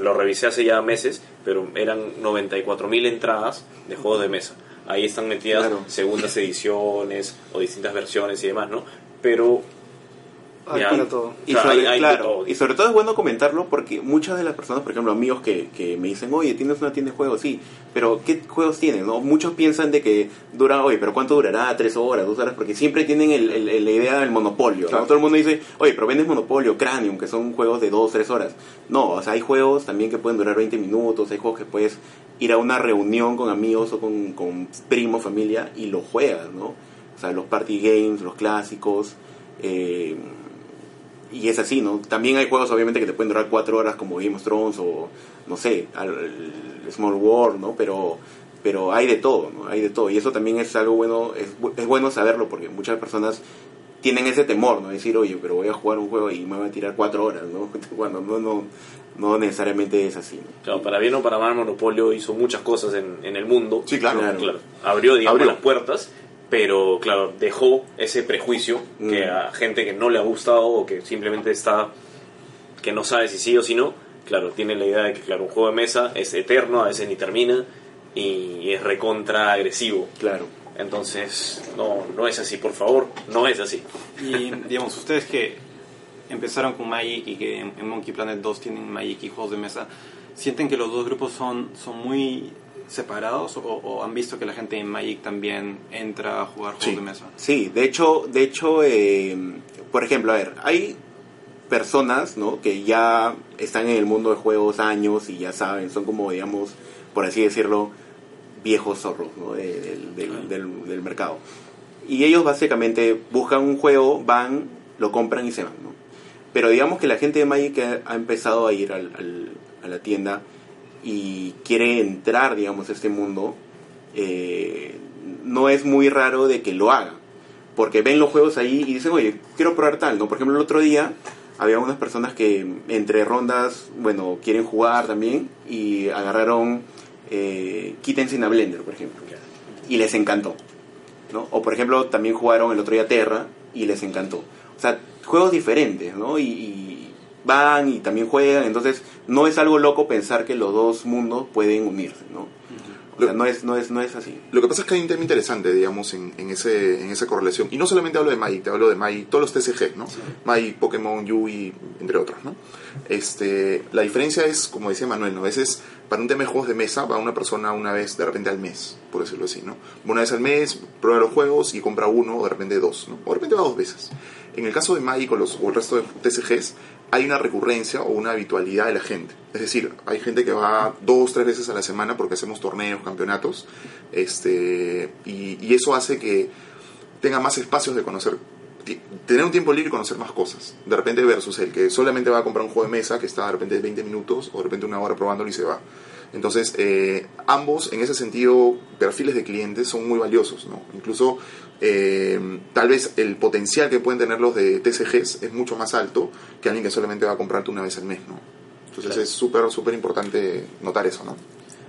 lo revisé hace ya meses, pero eran 94.000 entradas de juegos de mesa. Ahí están metidas Claro. segundas ediciones o distintas versiones y demás, ¿no? Pero Hay Ya. para todo. Y, Claro, sobre, hay- hay claro, todo. y sobre todo es bueno comentarlo porque muchas de las personas, por ejemplo, amigos que, que me dicen, oye, tienes una tienda de juegos, sí, pero ¿qué juegos tienes? no Muchos piensan de que dura, oye, pero ¿cuánto durará? ¿Tres horas? ¿Dos horas? Porque siempre tienen el, el- el- la idea del monopolio. ¿no? Claro. Todo el mundo dice, oye, pero vendes monopolio, Cranium, que son juegos de dos, tres horas. No, o sea, hay juegos también que pueden durar 20 minutos, hay juegos que puedes ir a una reunión con amigos o con, con primos, familia, y lo juegas, ¿no? O sea, los party games, los clásicos. Eh, y es así, ¿no? También hay juegos obviamente que te pueden durar cuatro horas como Game of Thrones o, no sé, al- el Small World, ¿no? Pero, pero hay de todo, ¿no? Hay de todo. Y eso también es algo bueno, es, es bueno saberlo porque muchas personas tienen ese temor, ¿no? Decir, oye, pero voy a jugar un juego y me voy a tirar cuatro horas, ¿no? <laughs> Bueno, no, no, no necesariamente es así, ¿no? Claro, para bien o para mal, Monopolio hizo muchas cosas en, en el mundo. Sí, claro. Claro. Abrió, digamos, Abrió. las puertas, pero, claro, dejó ese prejuicio que Mm. a gente que no le ha gustado o que simplemente está, que no sabe si sí o si no, claro, tienen la idea de que, claro, un juego de mesa es eterno, a veces ni termina y es recontra agresivo. Claro. Entonces, no, no es así, por favor, no es así. Y digamos, ustedes que empezaron con Magic y que en, en Monkey Planet 2 tienen Magic y juegos de mesa, ¿sienten que los dos grupos son, son muy separados o, o han visto que la gente en Magic también entra a jugar juegos Sí. de mesa? Sí, de hecho, de hecho, eh, por ejemplo, a ver, hay personas, ¿no? Que ya están en el mundo de juegos años y ya saben, son como, digamos, por así decirlo, viejos zorros, ¿no? De- del, del- del- del mercado. Y ellos básicamente buscan un juego, van, lo compran y se van, ¿no? Pero digamos que la gente de Magic ha, ha empezado a ir al- al- a la tienda y quiere entrar, digamos, a este mundo, eh, no es muy raro de que lo haga. Porque ven los juegos ahí y dicen, oye, quiero probar tal, ¿no? Por ejemplo, el otro día había unas personas que entre rondas, bueno, quieren jugar también y agarraron eh, Quítense a Blender, por ejemplo. Y les encantó. ¿no? O por ejemplo, también jugaron el otro día Terra y les encantó. O sea, juegos diferentes, ¿no? Y, y van y también juegan, entonces no es algo loco pensar que los dos mundos pueden unirse, ¿no? O sea, no es, no es, no es así. Lo que pasa es que hay un tema interesante, digamos, en, en, ese, en esa correlación. Y no solamente hablo de Magic, te hablo de Magic, todos los TCG, ¿no? Magic, Pokémon, Yui, entre otros, ¿no? Este, la diferencia es, como decía Manuel, ¿no? A veces, para un tema de juegos de mesa, va una persona una vez, de repente al mes, por decirlo así, ¿no? Una vez al mes, prueba los juegos y compra uno, o de repente dos, ¿no? O de repente va dos veces. En el caso de Magic o, los, o el resto de TCGs, hay una recurrencia o una habitualidad de la gente. Es decir, hay gente que va dos, tres veces a la semana porque hacemos torneos, campeonatos, este, y, eso hace que tenga más espacios de conocer, tener un tiempo libre y conocer más cosas. De repente versus el que solamente va a comprar un juego de mesa que está de repente 20 minutos o de repente una hora probándolo y se va. Entonces, eh, ambos, en ese sentido, perfiles de clientes son muy valiosos, ¿no? Incluso, eh, tal vez el potencial que pueden tener los de TCGs es mucho más alto que alguien que solamente va a comprarte una vez al mes, ¿no? Entonces Claro. es súper, súper importante notar eso, ¿no?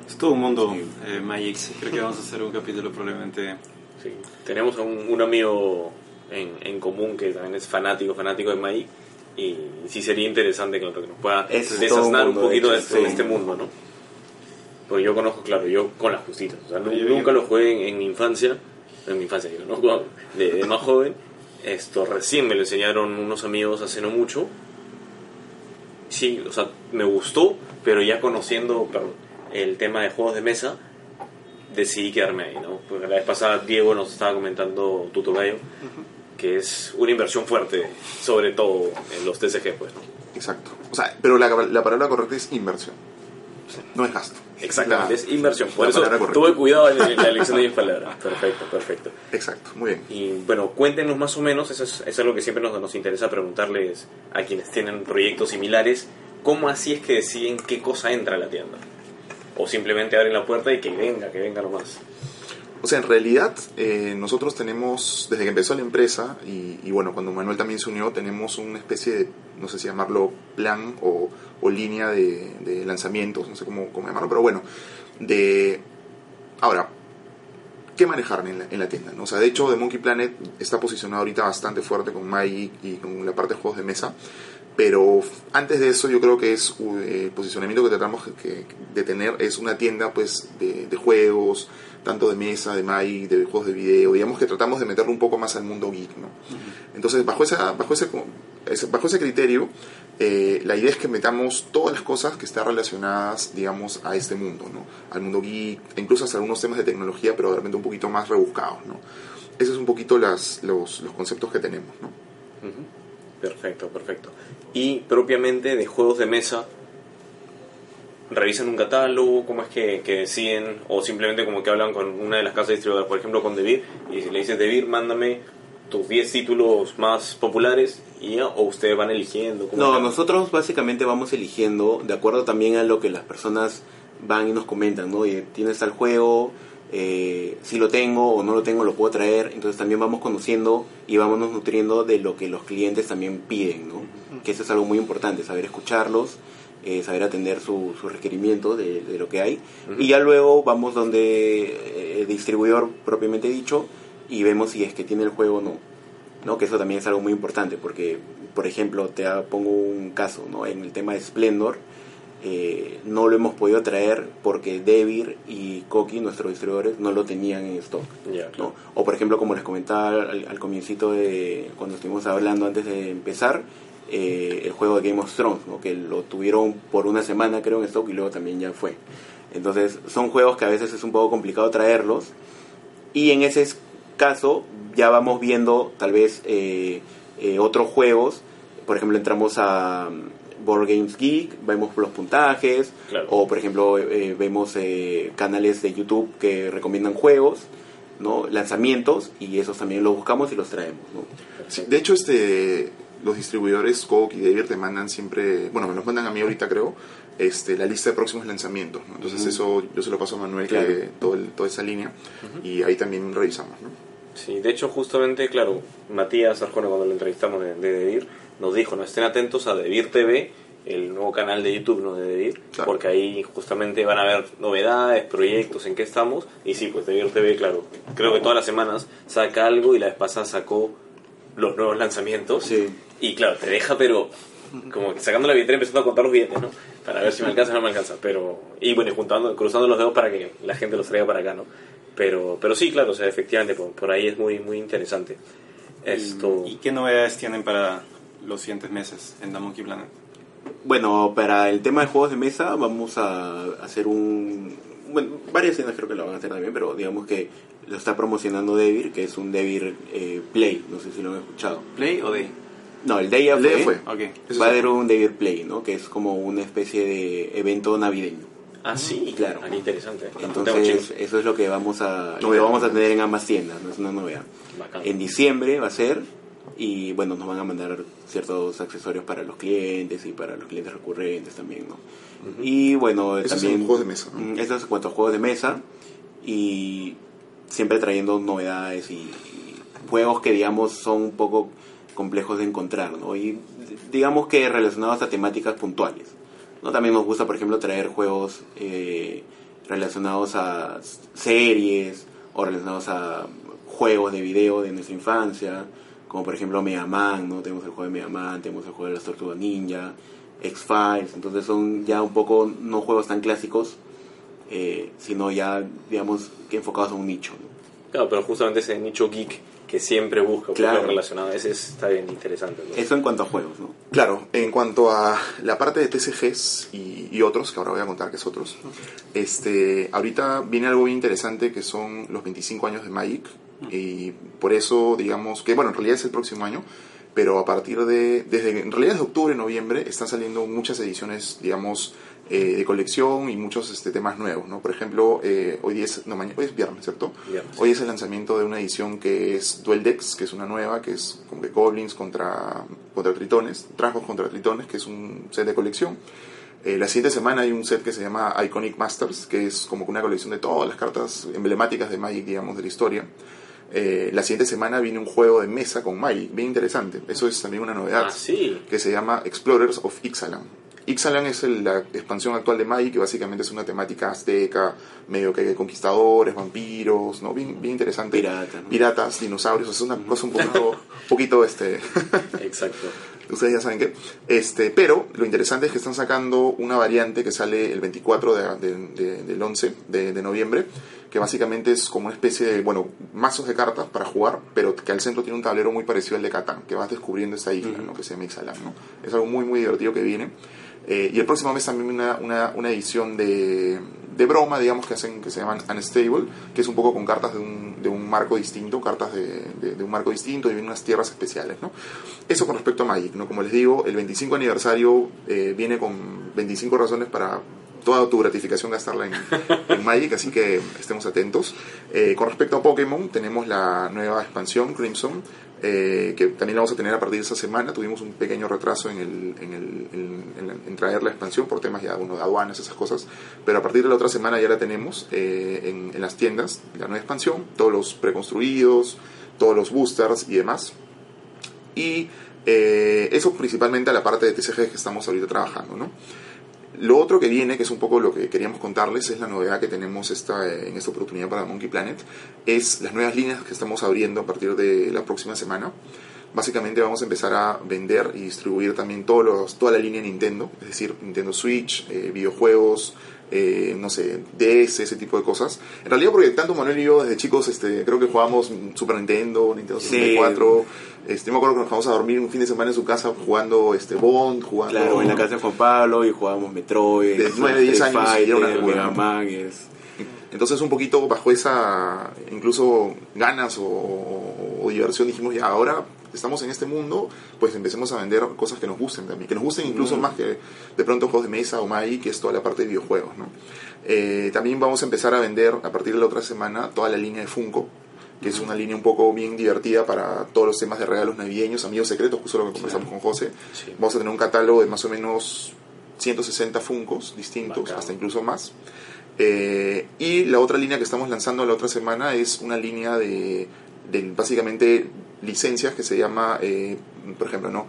Es todo un mundo eh, Magic. Creo que vamos a hacer un capítulo probablemente. Sí. Tenemos a un, un amigo en, en común que también es fanático, fanático de Magic. Y sí sería interesante claro, que nos pueda Es desasnar un un poquito de de hecho, este, sí. de este mundo, ¿no? Porque yo conozco, claro, yo con las justitas. O sea, nunca lo jugué en, en mi infancia. En mi infancia, digo, ¿no? De, de más joven. Esto recién me lo enseñaron unos amigos hace no mucho. Sí, o sea, me gustó, pero ya conociendo el tema de juegos de mesa, decidí quedarme ahí, ¿no? Porque la vez pasada Diego nos estaba comentando Tuto Gallo, que es una inversión fuerte, sobre todo en los TCG, pues, ¿no? Exacto. O sea, pero la, la palabra correcta es inversión. No es gasto. Exactamente, La- es inversión. Por eso tuve cuidado en, la elección de mis palabras. Perfecto, perfecto. Exacto, muy bien. Y bueno, cuéntenos más o menos, eso es, es algo que siempre nos, nos interesa preguntarles a quienes tienen proyectos similares, ¿cómo así es que deciden qué cosa entra a la tienda? O simplemente abren la puerta y que venga, que venga nomás. O sea, en realidad eh, nosotros tenemos, desde que empezó la empresa, y, y bueno, cuando Manuel también se unió, tenemos una especie de, no sé si llamarlo plan o, o línea de, lanzamientos, no sé cómo, cómo llamarlo, pero bueno, de... Ahora, ¿qué manejar en la, en la tienda? ¿no? O de hecho, The Monkey Planet está posicionado ahorita bastante fuerte con Magic y con la parte de juegos de mesa, pero antes de eso yo creo que es uh, el posicionamiento que tratamos de tener es una tienda pues de, de juegos, tanto de mesa, de Magic, de juegos de video, digamos que tratamos de meterlo un poco más al mundo geek, ¿no? Entonces, bajo, esa, bajo, ese, bajo ese criterio, eh, la idea es que metamos todas las cosas que están relacionadas, digamos, a este mundo, ¿no? Al mundo geek, incluso hasta algunos temas de tecnología, pero de repente un poquito más rebuscados, ¿no? Esos son un poquito las, los, los conceptos que tenemos, ¿no? Ujú. Perfecto, perfecto. Y propiamente de juegos de mesa, ¿revisan un catálogo? ¿Cómo es que, que deciden? O simplemente como que hablan con una de las casas distribuidoras, por ejemplo con Devir, y si le dices Devir, mándame tus 10 títulos más populares y o ustedes van eligiendo. ¿Cómo No, nosotros básicamente vamos eligiendo de acuerdo también a lo que las personas van y nos comentan, ¿no? Tienes tal juego, eh, si lo tengo o no lo tengo, lo puedo traer. Entonces también vamos conociendo y vamos nos nutriendo de lo que los clientes también piden, ¿no? Que eso es algo muy importante, saber escucharlos, eh, saber atender su- sus requerimientos de, de lo que hay. Ujú. Y ya luego vamos donde eh, el distribuidor propiamente dicho y vemos si es que tiene el juego o no. ¿no? Que eso también es algo muy importante porque, por ejemplo, te pongo un caso, ¿no? En el tema de Splendor, eh, no lo hemos podido traer porque Devir y Koki, nuestros distribuidores, no lo tenían en stock. O por ejemplo, como les comentaba al, al comiencito de cuando estuvimos hablando antes de empezar, eh, el juego de Game of Thrones, ¿no? que lo tuvieron por una semana creo en stock y luego también ya fue. Entonces son juegos que a veces es un poco complicado traerlos y en ese caso ya vamos viendo tal vez eh, eh, otros juegos, por ejemplo entramos a Board Games Geek, vemos los puntajes, Claro. o por ejemplo eh, vemos eh, canales de YouTube que recomiendan juegos, ¿no? lanzamientos, y esos también los buscamos y los traemos. ¿no? Sí, de hecho, este, los distribuidores Coke y Devir te mandan siempre, bueno, me los mandan a mí ahorita creo, este, la lista de próximos lanzamientos. ¿no? Entonces eso yo se lo paso a Manuel, Claro. que todo el- toda esa línea, y ahí también revisamos. ¿no? Sí, de hecho, justamente, claro, Matías Arjona, cuando lo entrevistamos de, de nos dijo, no estén atentos a Devir TV, el nuevo canal de YouTube ¿no? de Devir, Claro. porque ahí justamente van a ver novedades, proyectos, en qué estamos. Y sí, pues Devir TV, claro, creo que todas las semanas saca algo y la vez pasada sacó los nuevos lanzamientos. Sí. Y claro, te deja, pero como que sacando la billetera y empezando a contar los billetes, ¿no? Para ver si me alcanza o no me alcanza. Pero, y bueno, juntando, cruzando los dedos para que la gente los traiga para acá, ¿no? Pero, pero sí, claro, o sea, efectivamente, por, por ahí es muy, muy interesante. Esto. ¿Y qué novedades tienen para los siguientes meses en The Monkey Planet? Bueno, para el tema de juegos de mesa vamos a hacer un... Bueno, varias tiendas creo que lo van a hacer también, pero digamos que lo está promocionando Devir, que es un Devir eh, Play, no sé si lo han escuchado. ¿Play o Day? No, el Day El Day fue. fue. Ok. Eso Va a haber un Devir Play, ¿no? Que es como una especie de evento navideño. Ah, sí, Claro. Ah, interesante. Entonces, eso es lo que vamos a, lo que vamos a tener en ambas tiendas, no es una novedad. Bacán. En diciembre va a ser y bueno, nos van a mandar ciertos accesorios para los clientes y para los clientes recurrentes también, ¿no? Y bueno, Eso es también... juegos de mesa, ¿no? Mm, Eso es en cuanto a juegos de mesa y siempre trayendo novedades y, y juegos que digamos son un poco complejos de encontrar, ¿no? Y digamos que relacionados a temáticas puntuales. ¿no? También nos gusta, por ejemplo, traer juegos eh, relacionados a series o relacionados a juegos de video de nuestra infancia, como por ejemplo Mega Man, ¿no? Tenemos el juego de Mega Man, tenemos el juego de las Tortugas Ninja, X-Files, entonces son ya un poco no juegos tan clásicos, eh, sino ya, digamos, que enfocados a un nicho, ¿no? Claro, pero justamente ese nicho geek que siempre busca Claro. juegos relacionados, ese es- está bien interesante. ¿no? Eso en cuanto a juegos, ¿no? Claro, en cuanto a la parte de TCGs y, y otros, que ahora voy a contar que es otros, este, ahorita viene algo bien interesante que son los 25 años de Magic y por eso digamos que, bueno, en realidad es el próximo año, pero a partir de, desde, en realidad desde octubre, noviembre, están saliendo muchas ediciones, digamos, eh, de colección y muchos este, temas nuevos, ¿no? Por ejemplo, eh, hoy, es, no, mañana, hoy es viernes, ¿cierto? Viernes. Hoy es el lanzamiento de una edición que es Duel Decks, que es una nueva, que es como de goblins contra, contra tritones, trasgos contra tritones, que es un set de colección. Eh, la siguiente semana hay un set que se llama Iconic Masters, que es como que una colección de todas las cartas emblemáticas de Magic, digamos, de la historia. Eh, la siguiente semana viene un juego de mesa con Magic, bien interesante. Eso es también una novedad Ah, sí. que se llama Explorers of Ixalan. Ixalan es el- la expansión actual de Magic, que básicamente es una temática azteca, medio que hay conquistadores, vampiros, ¿no? Bien, bien interesante. Piratas, ¿no? Piratas, dinosaurios, es una cosa un poquito, <laughs> poquito este, Exacto. <laughs> ustedes ya saben qué. Este, pero lo interesante es que están sacando una variante que sale el 24 de- de- de- del 11 de, de noviembre, que básicamente es como una especie de, bueno, mazos de cartas para jugar, pero que al centro tiene un tablero muy parecido al de Catán, que vas descubriendo esta isla, ¿no? Que se llama Ixalan, ¿no? Es algo muy, muy divertido que viene. Eh, y el próximo mes también una, una, una edición de, de broma, digamos, que hacen que se llaman Unstable, que es un poco con cartas de un, de un marco distinto, cartas de, de- de un marco distinto y vienen unas tierras especiales, ¿no? Eso con respecto a Magic, ¿no? Como les digo, el 25 aniversario eh, viene con 25 razones para toda tu gratificación gastarla en, <laughs> en Magic, así que estemos atentos. Eh, con respecto a Pokémon, tenemos la nueva expansión, Crimson, eh, que también la vamos a tener a partir de esta semana. Tuvimos un pequeño retraso en, el, en, el- en- en traer la expansión por temas ya bueno, de aduanas, esas cosas, pero a partir de la otra semana ya la tenemos eh, en, en las tiendas, la nueva expansión, todos los preconstruidos, todos los boosters y demás. Y eh, eso principalmente a la parte de TCG que estamos ahorita trabajando, ¿no? Lo otro que viene, que es un poco lo que queríamos contarles, es la novedad que tenemos esta, eh, en esta oportunidad para Monkey Planet, es las nuevas líneas que estamos abriendo a partir de la próxima semana. básicamente vamos a empezar a vender y distribuir también todos los, toda la línea Nintendo, es decir, Nintendo Switch, eh, videojuegos, eh, no sé, DS, ese tipo de cosas. En realidad porque tanto Manuel y yo desde chicos este, creo que jugábamos Super Nintendo, Nintendo Sí. 64. Este, me acuerdo que nos vamos a dormir un fin de semana en su casa jugando este, Bond, jugando... Claro, en la casa de Juan Pablo y jugábamos Metroid, De nueve, diez Street años, y era una Fighter, es- Entonces un poquito bajo esa incluso ganas o, o diversión dijimos ya ahora estamos en este mundo pues empecemos a vender cosas que nos gusten también que nos gusten incluso más que de pronto juegos de mesa o Magic que es toda la parte de videojuegos ¿no? Eh, también vamos a empezar a vender a partir de la otra semana toda la línea de Funko que es una línea un poco bien divertida para todos los temas de regalos navideños, amigos secretos, justo lo que conversamos con José. Sí. Vamos a tener un catálogo de más o menos 160 Funcos distintos, Bacán. hasta incluso más. Eh, y la otra línea que estamos lanzando la otra semana es una línea de, de básicamente licencias que se llama, eh, por ejemplo, ¿no?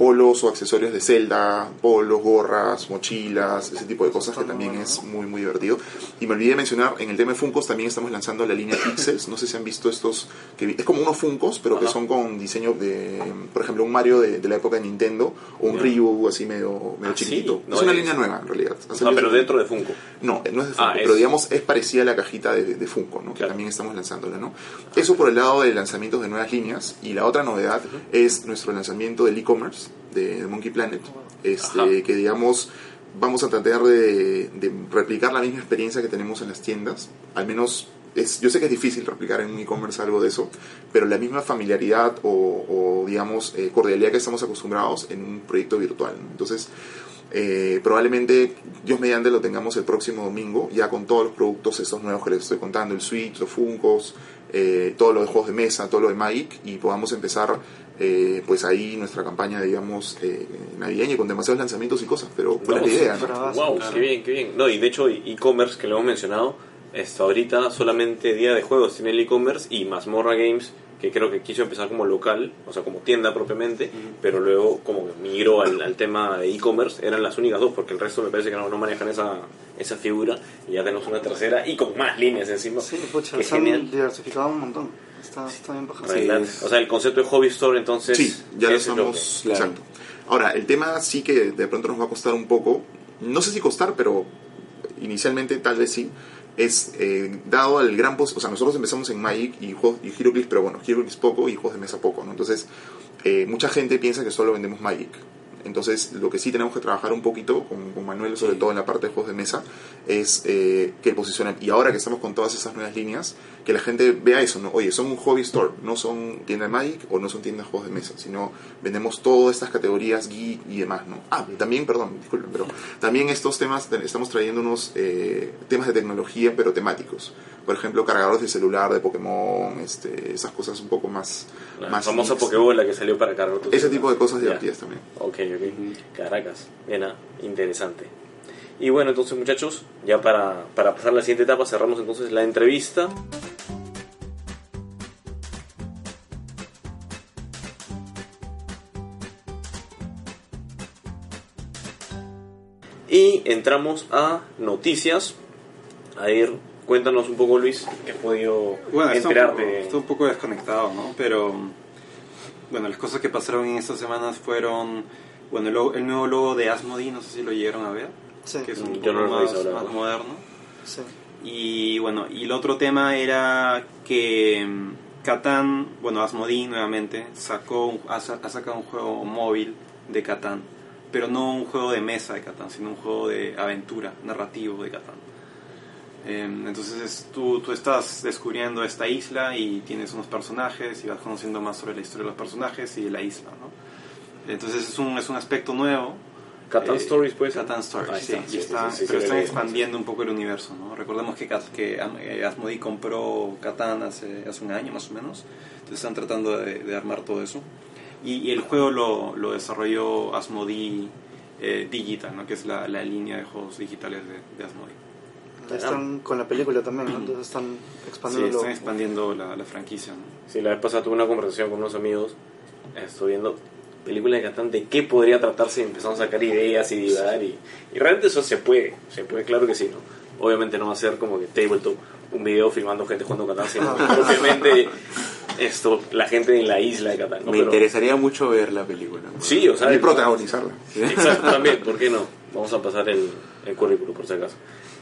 Polos o accesorios de Zelda, polos, gorras, mochilas, ese tipo de cosas que también es muy muy divertido. Y me olvidé de mencionar, en el tema de Funkos también estamos lanzando la línea Pixels, no sé si han visto estos, que es como unos Funkos, pero que son con diseño de, por ejemplo, un Mario de, de la época de Nintendo, o un. Ryu así medio, medio Ah, sí. No, es una es- línea nueva en realidad. Ha Ah, pero dentro de Funko. no, no es de Funko, Ah, pero es- digamos es parecida a la cajita de, de Funko, ¿no? Que Claro. también estamos lanzándola, ¿no? Eso por el lado de lanzamientos de nuevas líneas. Y la otra novedad es nuestro lanzamiento del e-commerce de, de Monkey Planet. Este, Ajá. que digamos vamos a tratar de, de replicar la misma experiencia que tenemos en las tiendas. Al menos es, yo sé que es difícil replicar en un e-commerce algo de eso, pero la misma familiaridad o, o, digamos eh, cordialidad que estamos acostumbrados en un proyecto virtual. ¿no? Entonces, eh, probablemente Dios mediante lo tengamos el próximo domingo, ya con todos los productos estos nuevos que les estoy contando, el Switch, los Funkos, eh, todo lo de juegos de mesa, todo lo de Magic, y podamos empezar eh, pues ahí nuestra campaña, digamos, eh, navideña con demasiados lanzamientos y cosas, pero buena idea, ¿no? Wow, qué bien, qué bien. No, y de hecho, e-commerce que lo hemos mencionado, hasta ahorita solamente Día de Juegos tiene el e-commerce y Mazmorra Games, que creo que quiso empezar como local, o sea, como tienda propiamente, pero luego como que migró al, al tema de e-commerce, eran las únicas dos, porque el resto me parece que no, no manejan esa, esa figura, y ya tenemos una tercera y con más líneas encima. Sí, pucha, Qué se han genial. diversificado un montón. Está, está bien bajado. Sí. O sea, el concepto de hobby store, entonces. Sí, ya lo ese es lo estamos. claro. Exacto. Ahora, el tema sí que de pronto nos va a costar un poco. No sé si costar, pero inicialmente tal vez sí. Es eh, dado al gran. pos- O sea, nosotros empezamos en Magic y, juegos- y Heroclix, pero bueno, Heroclix poco y juegos de mesa poco, ¿no? Entonces, eh, mucha gente piensa que solo vendemos Magic. Entonces, lo que sí tenemos que trabajar un poquito con, con Manuel, sobre todo en la parte de juegos de mesa, es eh, que el posicionamiento. Y ahora que estamos con todas esas nuevas líneas, que la gente vea eso, ¿no? Oye, son un hobby store, no son tienda de Magic o no son tiendas de juegos de mesa, sino vendemos todas estas categorías geek y demás, ¿no? Ah, también, perdón, disculpen, pero también estos temas, estamos trayendo unos eh, temas de tecnología, pero temáticos. Por ejemplo, cargadores de celular de Pokémon, este, esas cosas un poco más. La más famosa. Pokébola que salió para cargar Ese celular. tipo de cosas divertidas también. Ok, ok. Caracas. Bien, interesante. Y bueno, entonces muchachos, ya para, para pasar a la siguiente etapa, cerramos entonces la entrevista. Y entramos a noticias. A ir, cuéntanos un poco Luis, que has podido Bueno, está un, poco, de... está un poco desconectado, ¿no? Pero, bueno, las cosas que pasaron en estas semanas fueron, bueno, el, nuevo logo de Asmodee, no sé si lo llegaron a ver, Sí, que es un Mm, poco yo no lo he más, más moderno. sí. Y bueno, y el otro tema era que mm, Catán, bueno, Asmodee nuevamente, sacó, ha, ha sacado un juego móvil de Catán, pero no un juego de mesa de Catán, sino un juego de aventura, narrativo de Catán. Em, entonces es- tú, tú estás descubriendo esta isla y tienes unos personajes y vas conociendo más sobre la historia de los personajes y de la isla, ¿no? Entonces es un, es un aspecto nuevo. Catan Eh, Stories, pues. Catan Stories, Ahí sí, está, sí, está- sí, pero están expandiendo un poco el universo, ¿no? Recordemos que, que eh, Asmodee compró Catan hace, hace un año más o menos, entonces están tratando de, de armar todo eso. Y, y el juego lo, lo desarrolló Asmodee eh, Digital, ¿no? Que es la, la línea de juegos digitales de, de Asmodee. Están con la película también, ¿no? Entonces están Sí, expandiendo. están expandiendo la, la franquicia, ¿no? Sí, la vez pasada tuve una conversación con unos amigos. Estoy viendo película de Catán de qué podría tratarse y empezamos a sacar ideas y divagar. Y, y realmente eso se puede, se puede, claro que sí, ¿no? Obviamente no va a ser como que tabletop, un video filmando gente jugando Catán, sino propiamente esto, la gente en la isla de Catán. ¿no? Me Pero- interesaría mucho ver la película. Sí, o sea, Y protagonizarla. Exacto, también, ¿por qué no? Vamos a pasar el, el currículum por si acaso.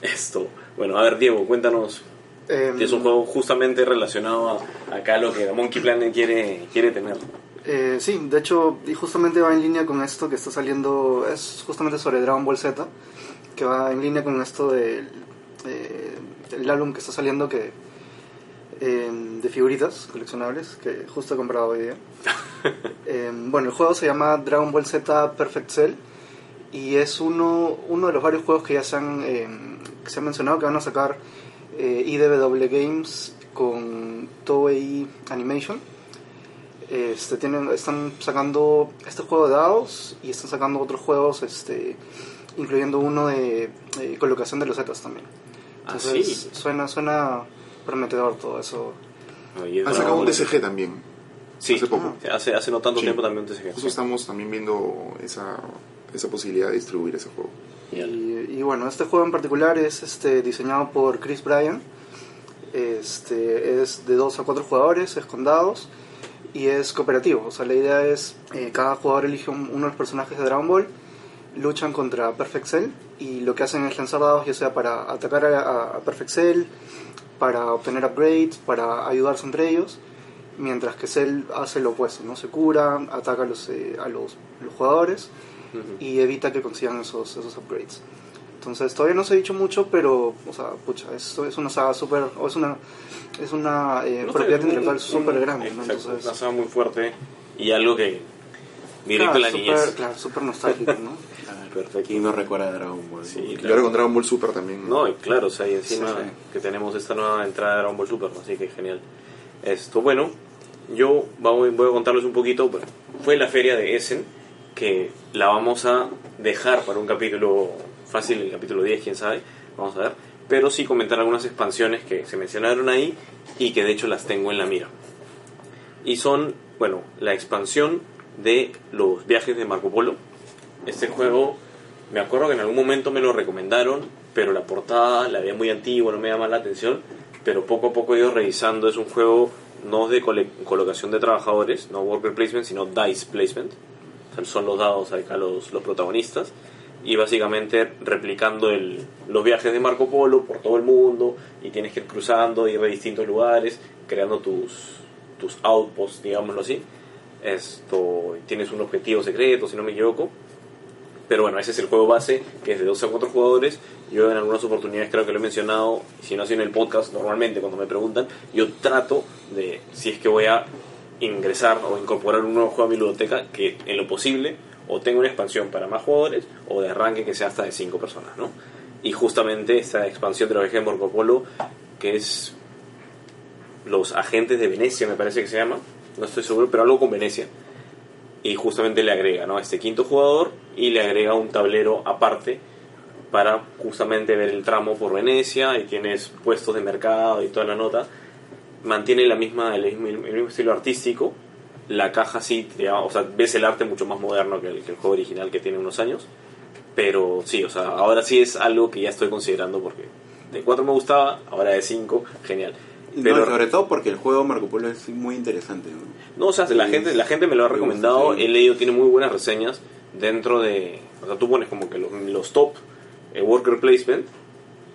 Esto, bueno, a ver, Diego, cuéntanos. Em, Es un juego justamente relacionado a acá a lo que Monkey Planet quiere, quiere tener. Eh, sí, de hecho, y justamente va en línea con esto que está saliendo, es justamente sobre Dragon Ball Z, que va en línea con esto del eh, el álbum que está saliendo que eh, de figuritas coleccionables, que justo he comprado hoy día. <laughs> Eh, bueno, el juego se llama Dragon Ball Z Perfect Cell y es uno, uno de los varios juegos que ya se han, eh, que se han mencionado que van a sacar eh, IDW Games con Toei Animation. Este, tienen, están sacando este juego de dados y están sacando otros juegos, este, incluyendo uno de eh, colocación de los zetas también. Ah, Entonces, sí. suena, suena prometedor todo eso. Oye, Han Dragon sacado un. TCG también. Sí, hace poco. hace, hace no tanto Sí. tiempo también un TCG. Justo estamos también viendo esa, esa posibilidad de distribuir ese juego. Y, y bueno, este juego en particular es este, diseñado por Chris Bryan. Este, es de 2 a 4 jugadores, es con dados y es cooperativo. O sea, la idea es eh, cada jugador elige un- uno de los personajes de Dragon Ball, luchan contra Perfect Cell y lo que hacen es lanzar dados ya sea para atacar a, Perfect Cell, para obtener upgrades, para ayudarse entre ellos. Mientras que Cell hace lo opuesto, ¿no? Se cura, ataca a los, eh, a los, los jugadores y evita que consigan esos, esos upgrades. Entonces todavía no se ha dicho mucho, pero, o sea, pucha, es, es una saga súper, o es una, es una eh, No propiedad intelectual súper grande, ¿no? Entonces, una saga muy fuerte y algo que directo claro, a la niñez. Claro, súper nostálgico, ¿no? Perfecto. ¿Quién no recuerda Dragon Ball? Sí, Y claro. ahora con Dragon Ball Super también. No, y claro, o sea, y encima Sí, sí. que tenemos esta nueva entrada de Dragon Ball Super, así que genial. Esto, bueno, yo voy, voy a contarles un poquito. bueno, fue la feria de Essen, que la vamos a dejar para un capítulo fácil, el capítulo 10, quién sabe, vamos a ver. Pero sí comentar algunas expansiones que se mencionaron ahí y que de hecho las tengo en la mira. Y son, bueno, la expansión de los viajes de Marco Polo. Este juego, me acuerdo que en algún momento me lo recomendaron, pero la portada la veía muy antigua, no me llama la atención. Pero poco a poco he ido revisando. Es un juego no de colocación de trabajadores, no worker placement, sino dice placement. O sea, son los dados acá los, los protagonistas. Y básicamente replicando el, los viajes de Marco Polo por todo el mundo. Y tienes que ir cruzando, ir a distintos lugares, creando tus, tus outposts, digámoslo así. Esto, tienes un objetivo secreto, si no me equivoco. Pero bueno, ese es el juego base, que es de 2 a 4 jugadores. Yo en algunas oportunidades creo que lo he mencionado, si no así en el podcast, normalmente cuando me preguntan, yo trato de, si es que voy a ingresar o incorporar un nuevo juego a mi biblioteca, que en lo posible o tenga una expansión para más jugadores o de arranque que sea hasta de 5 personas, ¿no? Y justamente esta expansión de la viaje de Marco Polo, que es los agentes de Venecia, me parece que se llama, no estoy seguro, pero algo con Venecia y justamente le agrega ¿no? este quinto jugador y le agrega un tablero aparte para justamente ver el tramo por Venecia y tienes puestos de mercado y toda la nota mantiene la misma el mismo, el mismo estilo artístico la caja sí o sea ves el arte mucho más moderno que el, que el juego original que tiene unos años pero sí o sea ahora sí es algo que ya estoy considerando porque de 4 me gustaba ahora de 5 genial No, pero sobre todo porque el juego Marco Polo es muy interesante. ¿no? no, o sea, la Sí, gente, la gente me lo ha me recomendado, he leído, tiene muy buenas reseñas dentro de... O sea, tú pones como que los, los top eh, worker placement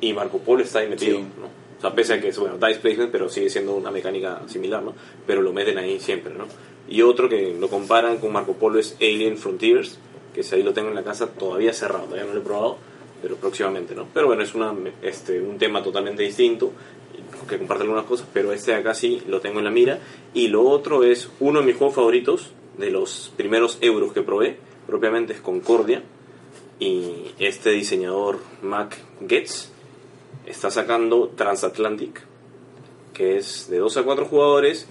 y Marco Polo está ahí metido, Sí. ¿no? O sea, pese a que es, bueno, dice placement, pero sigue siendo una mecánica similar, ¿no? Pero lo meten ahí siempre, ¿no? Y otro que lo comparan con Marco Polo es Alien Frontiers, que si ahí lo tengo en la casa todavía cerrado, todavía no lo he probado, pero próximamente, ¿no? Pero bueno, es una, este, un tema totalmente distinto que comparte algunas cosas, pero este de acá sí lo tengo en la mira. Y lo otro es uno de mis juegos favoritos, de los primeros euros que probé, propiamente es Concordia. Y este diseñador, Mac Getz, está sacando Transatlantic, que es de 2 a 4 jugadores.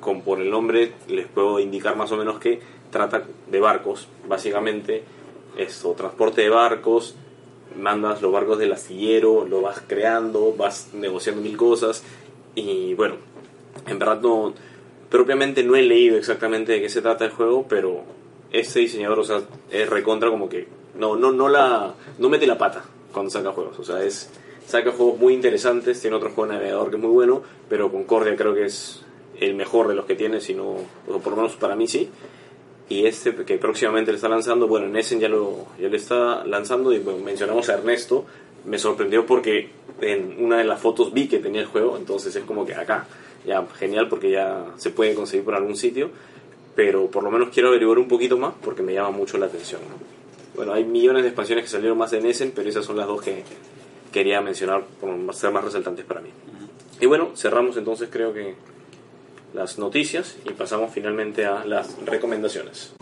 Con por el nombre les puedo indicar más o menos que trata de barcos, básicamente. Esto, transporte de barcos, mandas los barcos del astillero, lo vas creando, vas negociando mil cosas y bueno, en verdad no, propiamente no he leído exactamente de qué se trata el juego, pero este diseñador, o sea, es recontra como que no, no, no la, no mete la pata cuando saca juegos, o sea, es, saca juegos muy interesantes, tiene otro juego de navegador que es muy bueno, pero Concordia creo que es el mejor de los que tiene, sino, por lo menos para mí sí. Y este que próximamente le está lanzando, bueno, en Essen ya lo, ya le está lanzando y bueno, mencionamos a Ernesto, me sorprendió porque en una de las fotos vi que tenía el juego, entonces es como que acá, ya genial porque ya se puede conseguir por algún sitio, pero por lo menos quiero averiguar un poquito más porque me llama mucho la atención. ¿no? Bueno, hay millones de expansiones que salieron más en Essen, pero esas son las dos que quería mencionar por ser más resaltantes para mí. Y bueno, cerramos entonces creo que las noticias y pasamos finalmente a las recomendaciones.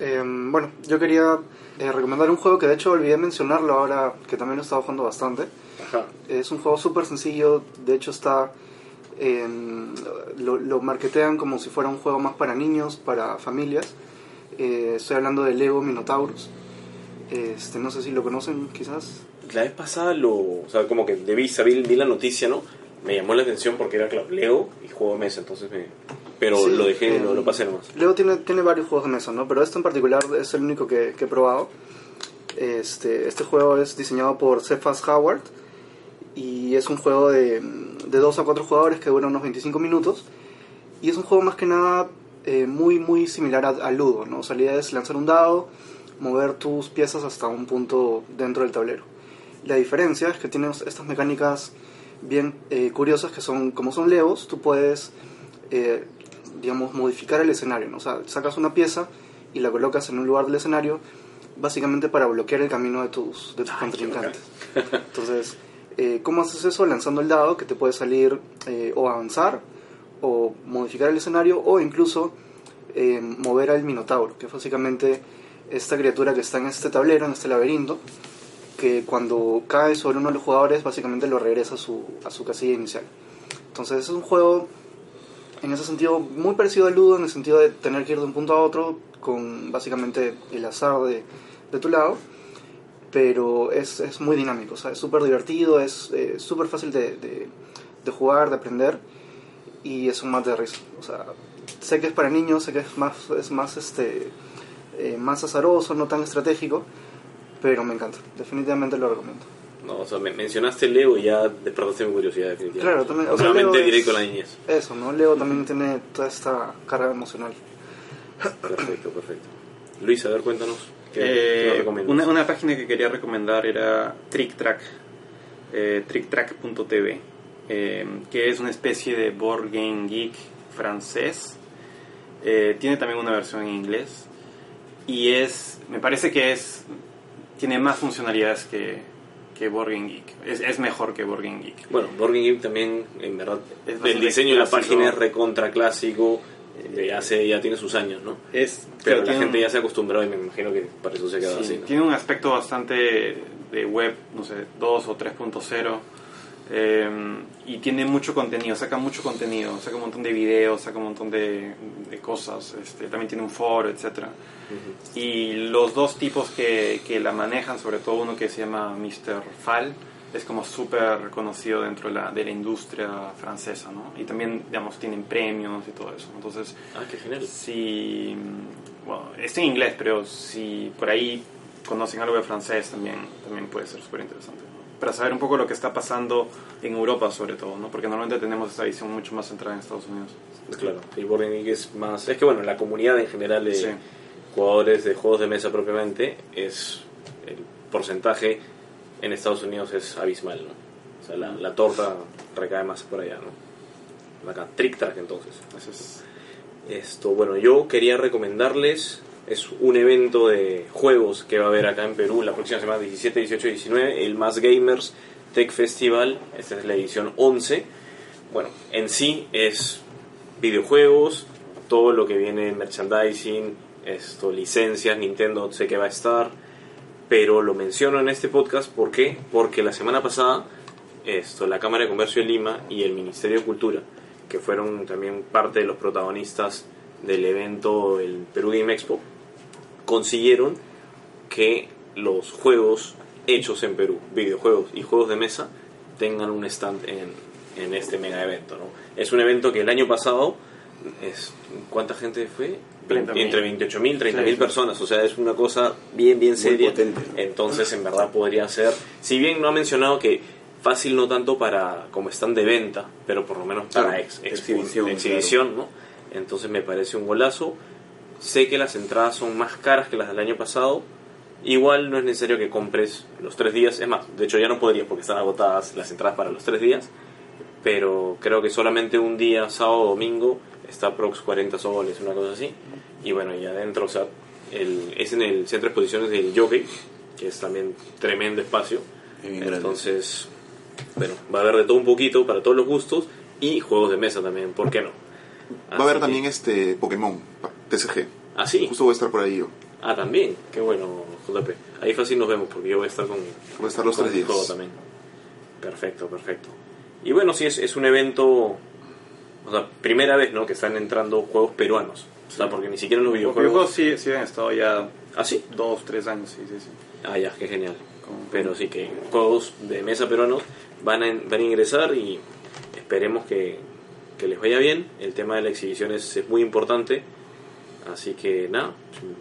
Eh, bueno, yo quería eh, recomendar un juego que de hecho olvidé mencionarlo ahora, que también lo he estado jugando bastante. Ajá. Es un juego súper sencillo, de hecho está... lo, lo marketean como si fuera un juego más para niños, para familias. Eh, estoy hablando de Lego Minotaurus. Este, no sé si lo conocen, quizás. La vez pasada lo, o sea, como que de vista vi, la noticia, ¿no? Me llamó la atención porque era, claro, Leo y juego de mesa, entonces me... Pero Sí, lo dejé, eh, lo, lo pasé nomás. Lego tiene, tiene varios juegos de mesa, ¿no? Pero este en particular es el único que, que he probado. Este, este juego es diseñado por Cephas Howard y es un juego de, de 2 a 4 jugadores que dura unos 25 minutos. Y es un juego más que nada eh, muy, muy similar a, a Ludo, ¿no? O sea, la idea es lanzar un dado, mover tus piezas hasta un punto dentro del tablero. La diferencia es que tienes estas mecánicas bien eh, curiosas que son, como son Legos, tú puedes, eh, digamos, modificar el escenario, ¿no? O sea, sacas una pieza y la colocas en un lugar del escenario básicamente para bloquear el camino de tus, de tus Ay, qué contrincantes. <laughs> Entonces, eh, ¿cómo haces eso? Lanzando el dado que te puede salir eh, o avanzar o modificar el escenario o incluso eh, mover al minotauro, que es básicamente esta criatura que está en este tablero, en este laberinto, que cuando cae sobre uno de los jugadores básicamente lo regresa a su, a su casilla inicial. Entonces es un juego en ese sentido muy parecido al Ludo, en el sentido de tener que ir de un punto a otro con básicamente el azar de, de tu lado, pero es, es muy dinámico, o sea, es súper divertido, es eh, súper fácil de, de, jugar, de aprender y es un mate de risa. O sea, sé que es para niños, sé que es más, es más, este, eh, más azaroso, no tan estratégico, pero me encanta, definitivamente lo recomiendo. No, o sea, me- mencionaste Leo y ya despertaste mi curiosidad definitivamente. Claro, también, o sea, Leo es- directo a la niñez. Eso, ¿no? Leo también tiene toda esta carga emocional. Perfecto, perfecto. Luis, a ver, cuéntanos. ¿Qué, Eh, qué una, una página que quería recomendar era TrickTrack, eh, tricktrack.tv, eh, que es una especie de board game geek francés. Eh, tiene también una versión en inglés y es, me parece que es, tiene más funcionalidades que, que Board Game Geek. Es, es mejor que Board Game Geek. Bueno, Board Game Geek también, en verdad, Es el diseño de la página es recontra clásico, eh, hace, ya tiene sus años, ¿no? Es, Pero la gente un- ya se ha acostumbrado y me imagino que para eso se ha quedado Sí, así, ¿no? Tiene un aspecto bastante de web, no sé, 2 o 3.0. eh, y tiene mucho contenido, saca mucho contenido, saca un montón de videos, saca un montón de, de cosas. Este, también tiene un foro, etcétera Y los dos tipos que, que la manejan, sobre todo uno que se llama Mr. Fall, es como súper conocido dentro de la, de la industria francesa, ¿no? Y también, digamos, tienen premios y todo eso. Entonces, Ah, qué genial. si bueno, está en inglés, pero si por ahí conocen algo de francés también, también puede ser súper interesante. ¿no? Para saber un poco lo que está pasando en Europa sobre todo, ¿no? porque normalmente tenemos esta visión mucho más centrada en Estados Unidos. Claro, y Board Game Geek es más... Es que, bueno, la comunidad en general de Sí. jugadores de juegos de mesa propiamente es... El porcentaje en Estados Unidos es abismal, ¿no? O sea, la, la torta recae más por allá, ¿no? Acá, Trick Track entonces. Eso es, Esto, bueno, yo quería recomendarles, es un evento de juegos que va a haber acá en Perú la próxima semana, 17, 18 y 19, el Más Gamers Tech Festival, esta es la edición 11. Bueno, en sí es videojuegos, todo lo que viene en merchandising, esto, licencias, Nintendo sé que va a estar, pero lo menciono en este podcast, ¿por qué? Porque la semana pasada esto, la Cámara de Comercio de Lima y el Ministerio de Cultura, que fueron también parte de los protagonistas del evento, el Perú Game Expo, consiguieron que los juegos hechos en Perú, videojuegos y juegos de mesa, tengan un stand en, en este mega evento. ¿no? Es un evento que el año pasado es, ¿cuánta gente fue? 30.000. Entre 28.000 30.000 Sí, sí. personas, o sea, es una cosa bien, bien seria. potente. Entonces, en verdad podría ser, si bien no ha mencionado que fácil no tanto para como están de venta, pero por lo menos para Claro, ex, exhibición, exhibición, ¿no? Entonces me parece un golazo. Sé que las entradas son más caras que las del año pasado. Igual no es necesario que compres los tres días. Es más, de hecho ya no podrías porque están agotadas las entradas para los tres días. Pero creo que solamente un día, sábado o domingo, está Prox 40 soles, una cosa así. Y bueno, y adentro, o sea, el, es en el centro de exposiciones del Jockey, que es también tremendo espacio. Entonces, bueno, va a haber de todo un poquito para todos los gustos y juegos de mesa también, ¿por qué no? Va a haber también este Pokémon, TCG. Ah, sí. Justo voy a estar por ahí yo. Ah, también. Qué bueno, JP. Ahí fácil nos vemos porque yo voy a estar con, Voy a estar los con tres días. juego también. Perfecto, perfecto. Y bueno, sí, es, es un evento, o sea, primera vez, ¿no? Que están entrando juegos peruanos. O sea, porque ni siquiera en los Los videojuegos... videojuegos sí, sí han estado ya Ah, sí. dos, tres años, sí, sí, sí. Ah, ya, qué genial. Pero sí que juegos de mesa peruanos van a, van a ingresar y esperemos que, que les vaya bien. El tema de la exhibición es, es muy importante. Así que nada,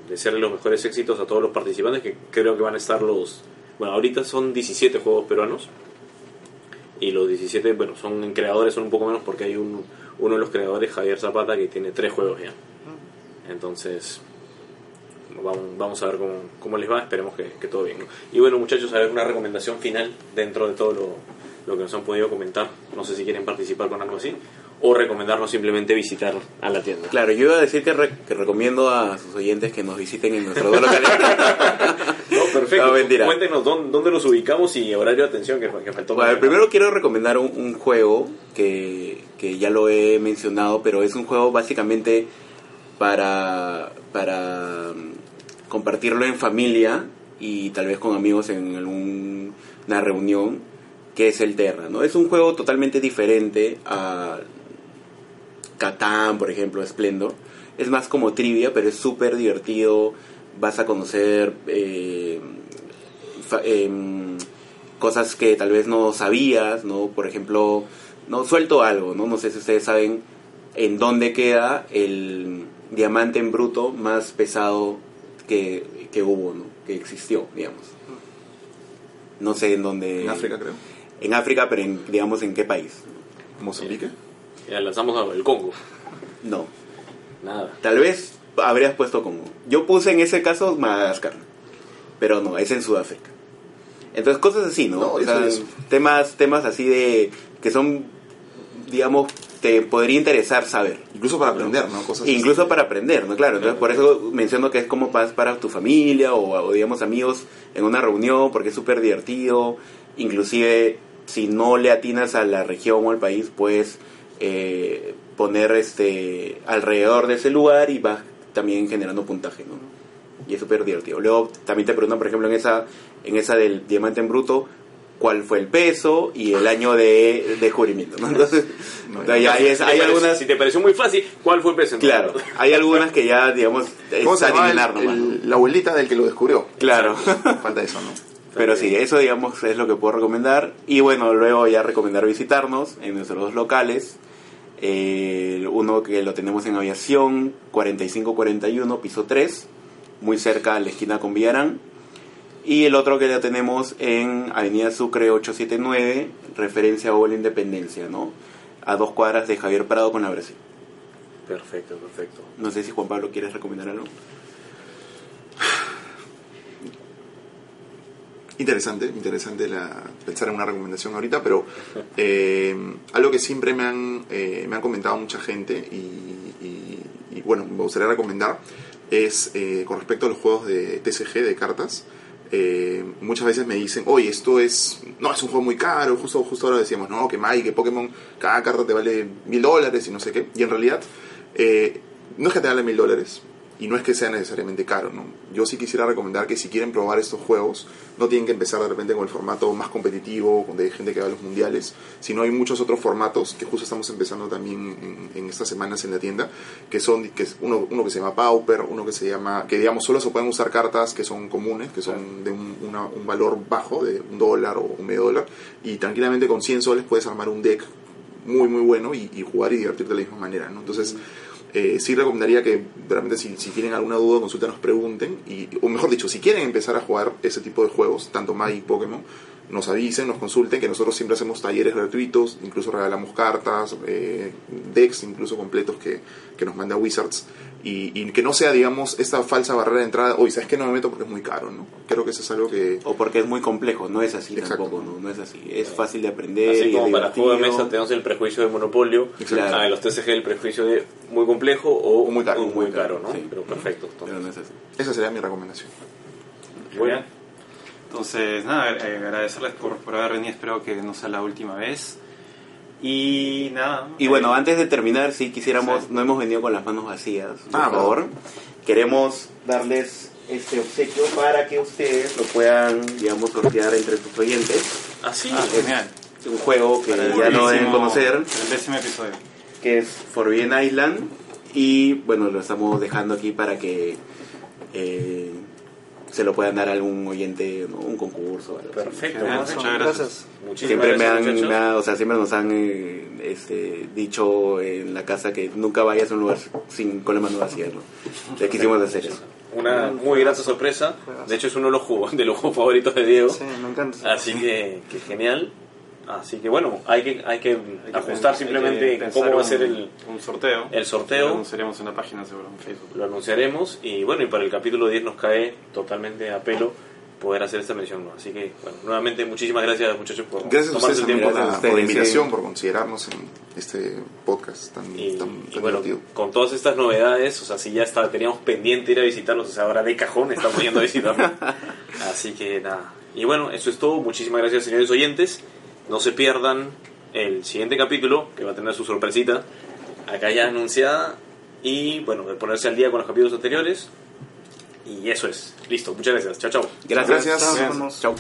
desearle los mejores éxitos a todos los participantes que creo que van a estar los... Bueno, ahorita son 17 juegos peruanos. Y los 17, bueno, son creadores, son un poco menos porque hay un, uno de los creadores, Javier Zapata, que tiene tres juegos ya. Entonces, vamos, vamos a ver cómo, cómo les va, esperemos que, que todo bien. ¿no? Y bueno, muchachos, a ver una recomendación final dentro de todo lo, lo que nos han podido comentar. No sé si quieren participar con algo así o recomendarnos simplemente visitar a la tienda. Claro, yo iba a decir que, re- que recomiendo a sus oyentes que nos visiten en nuestros <laughs> dos locales. No, perfecto. No, mentira. Cuéntenos dónde, dónde los ubicamos y horario de atención que, que faltó. Bueno, primero quiero recomendar un, un juego que, que ya lo he mencionado, pero es un juego básicamente para, para mm, compartirlo en familia y tal vez con amigos en alguna reunión, que es el Terra. ¿no? Es un juego totalmente diferente a Catán, por ejemplo, Splendor. Es más como trivia, pero es súper divertido. Vas a conocer eh, fa- em, cosas que tal vez no sabías, ¿no? Por ejemplo, no suelto algo, ¿no? No sé si ustedes saben en dónde queda el diamante en bruto más pesado que, que hubo, ¿no? Que existió, digamos. No sé en dónde. En África, creo. En África, pero en, digamos en qué país. Mozambique. Ya lanzamos el Congo. No. Nada. Tal vez habrías puesto como. Yo puse en ese caso Madagascar. Pero no, es en Sudáfrica. Entonces, cosas así, ¿no? No, O sea, es- Temas, temas así de. que son, digamos, te podría interesar saber. Incluso para aprender, ¿no? Cosas Incluso para aprender, ¿no? Claro, entonces por eso menciono que es como para, para tu familia o, o, digamos amigos en una reunión porque es súper divertido. Inclusive si no le atinas a la región o al país, puedes eh, poner este alrededor de ese lugar y vas también generando puntaje, ¿no? Y es súper divertido. Luego también te preguntan, por ejemplo, en esa, en esa del diamante en bruto, cuál fue el peso y el año de descubrimiento, ¿no? Entonces, ya hay, Si te hay algunas... Si te pareció muy fácil, ¿cuál fue el peso? Claro, hay algunas que ya, digamos, ¿Cómo es adivinar nomás. el- ¿no? la abuelita del que lo descubrió. Claro. Falta eso, ¿no? Pero sí, eso digamos es lo que puedo recomendar. Y bueno, luego ya recomendar visitarnos en nuestros dos locales. Eh, uno que lo tenemos en aviación 4541, piso 3, muy cerca a la esquina con Villarán. Y el otro que lo tenemos en Avenida Sucre 879, referencia a la Independencia, ¿no? A dos cuadras de Javier Prado con la Brasil. Perfecto, perfecto. No sé si Juan Pablo quieres recomendar algo. <sighs> <sighs> Interesante, interesante la, pensar en una recomendación ahorita, pero eh, algo que siempre me han, eh, me han comentado mucha gente y, y- bueno, me gustaría recomendar es eh, con respecto a los juegos de TCG, de cartas. eh, muchas veces me dicen, oye, esto es, no, es un juego muy caro, justo, justo ahora decíamos, no, que Magic, que Pokémon, cada carta te vale mil dólares y no sé qué, y en realidad eh, no es que te vale mil dólares, y no es que sea necesariamente caro, ¿no? Yo sí quisiera recomendar que si quieren probar estos juegos, no tienen que empezar de repente con el formato más competitivo, de gente que va a los mundiales, sino hay muchos otros formatos que justo estamos empezando también en, en estas semanas en la tienda, que son que es uno, uno que se llama Pauper, uno que se llama, que digamos solo se pueden usar cartas que son comunes, que son de un, una- un valor bajo, de un dólar o un medio dólar, y tranquilamente con 100 soles puedes armar un deck muy muy bueno y, y jugar y divertirte de la misma manera, ¿no? Entonces, Eh, sí recomendaría que realmente si, si tienen alguna duda, consulta, nos pregunten. Y, o mejor dicho, si quieren empezar a jugar ese tipo de juegos, tanto Magic, Pokémon, nos avisen, nos consulten, que nosotros siempre hacemos talleres gratuitos, incluso regalamos cartas, eh, decks incluso completos que, que nos manda Wizards. Y, y que no sea, digamos, esta falsa barrera de entrada, oye, ¿sabes qué? No me meto porque es muy caro, ¿no? Creo que eso es algo que... O porque es muy complejo, no es así Exacto. tampoco, ¿no? No es así. Es fácil de aprender. Así y como para juego de mesa tenemos el prejuicio de monopolio, Claro. ah, en los TCG el prejuicio de muy complejo o, O muy caro. o muy caro, ¿no? Sí. Pero perfecto. Pero no es así. Esa sería mi recomendación. Muy bien. Entonces, nada, eh, agradecerles por, por haber venido. Espero que no sea la última vez. Y nada. Y bueno, eh, antes de terminar, si quisiéramos, Sí. no hemos venido con las manos vacías, por Ah, favor. Queremos darles este obsequio para que ustedes lo puedan, digamos, sortear entre sus oyentes. Así. Ah, genial. Un juego que Para ya no deben conocer, El décimo episodio. que es Forbidden Island. Y bueno, lo estamos dejando aquí para que eh, se lo puedan dar a algún oyente, ¿no? un concurso. algo. Perfecto. Muchas gracias. Muchísimas Siempre me han, muchachos. me ha- o sea, siempre nos han eh, este, dicho en la casa que nunca vayas a un lugar sin con las manos vacías, ¿no? Ya quisimos hacer eso. Una muy grata sorpresa. De hecho, es uno de los juegos, de los juegos favoritos de Diego. Sí, me encanta. Así que, que genial. Así que bueno, hay que, hay que Hay que ajustar simplemente hay que cómo va a ser el, un sorteo. el sorteo. Lo anunciaremos en la página seguro en Facebook. lo anunciaremos y bueno, y para el capítulo 10 nos cae totalmente a pelo poder hacer esta mención. ¿no? Así que bueno, nuevamente muchísimas gracias muchachos por Gracias a tomarse ustedes el tiempo. Gracias a ustedes, por la invitación, por considerarnos en este podcast tan, Y, tan, y tan bueno, divertido. con todas estas novedades, o sea, si ya está, teníamos pendiente ir a visitarlos, o sea, ahora de cajón estamos yendo a visitarlos. <laughs> Así que nada. Y bueno, eso es todo. Muchísimas gracias, señores oyentes. No se pierdan el siguiente capítulo, que va a tener su sorpresita acá ya anunciada. Y bueno, de ponerse al día con los capítulos anteriores. Y eso es. Listo. Muchas gracias. Chao, chao. Gracias. Gracias. Nos vemos. Chao.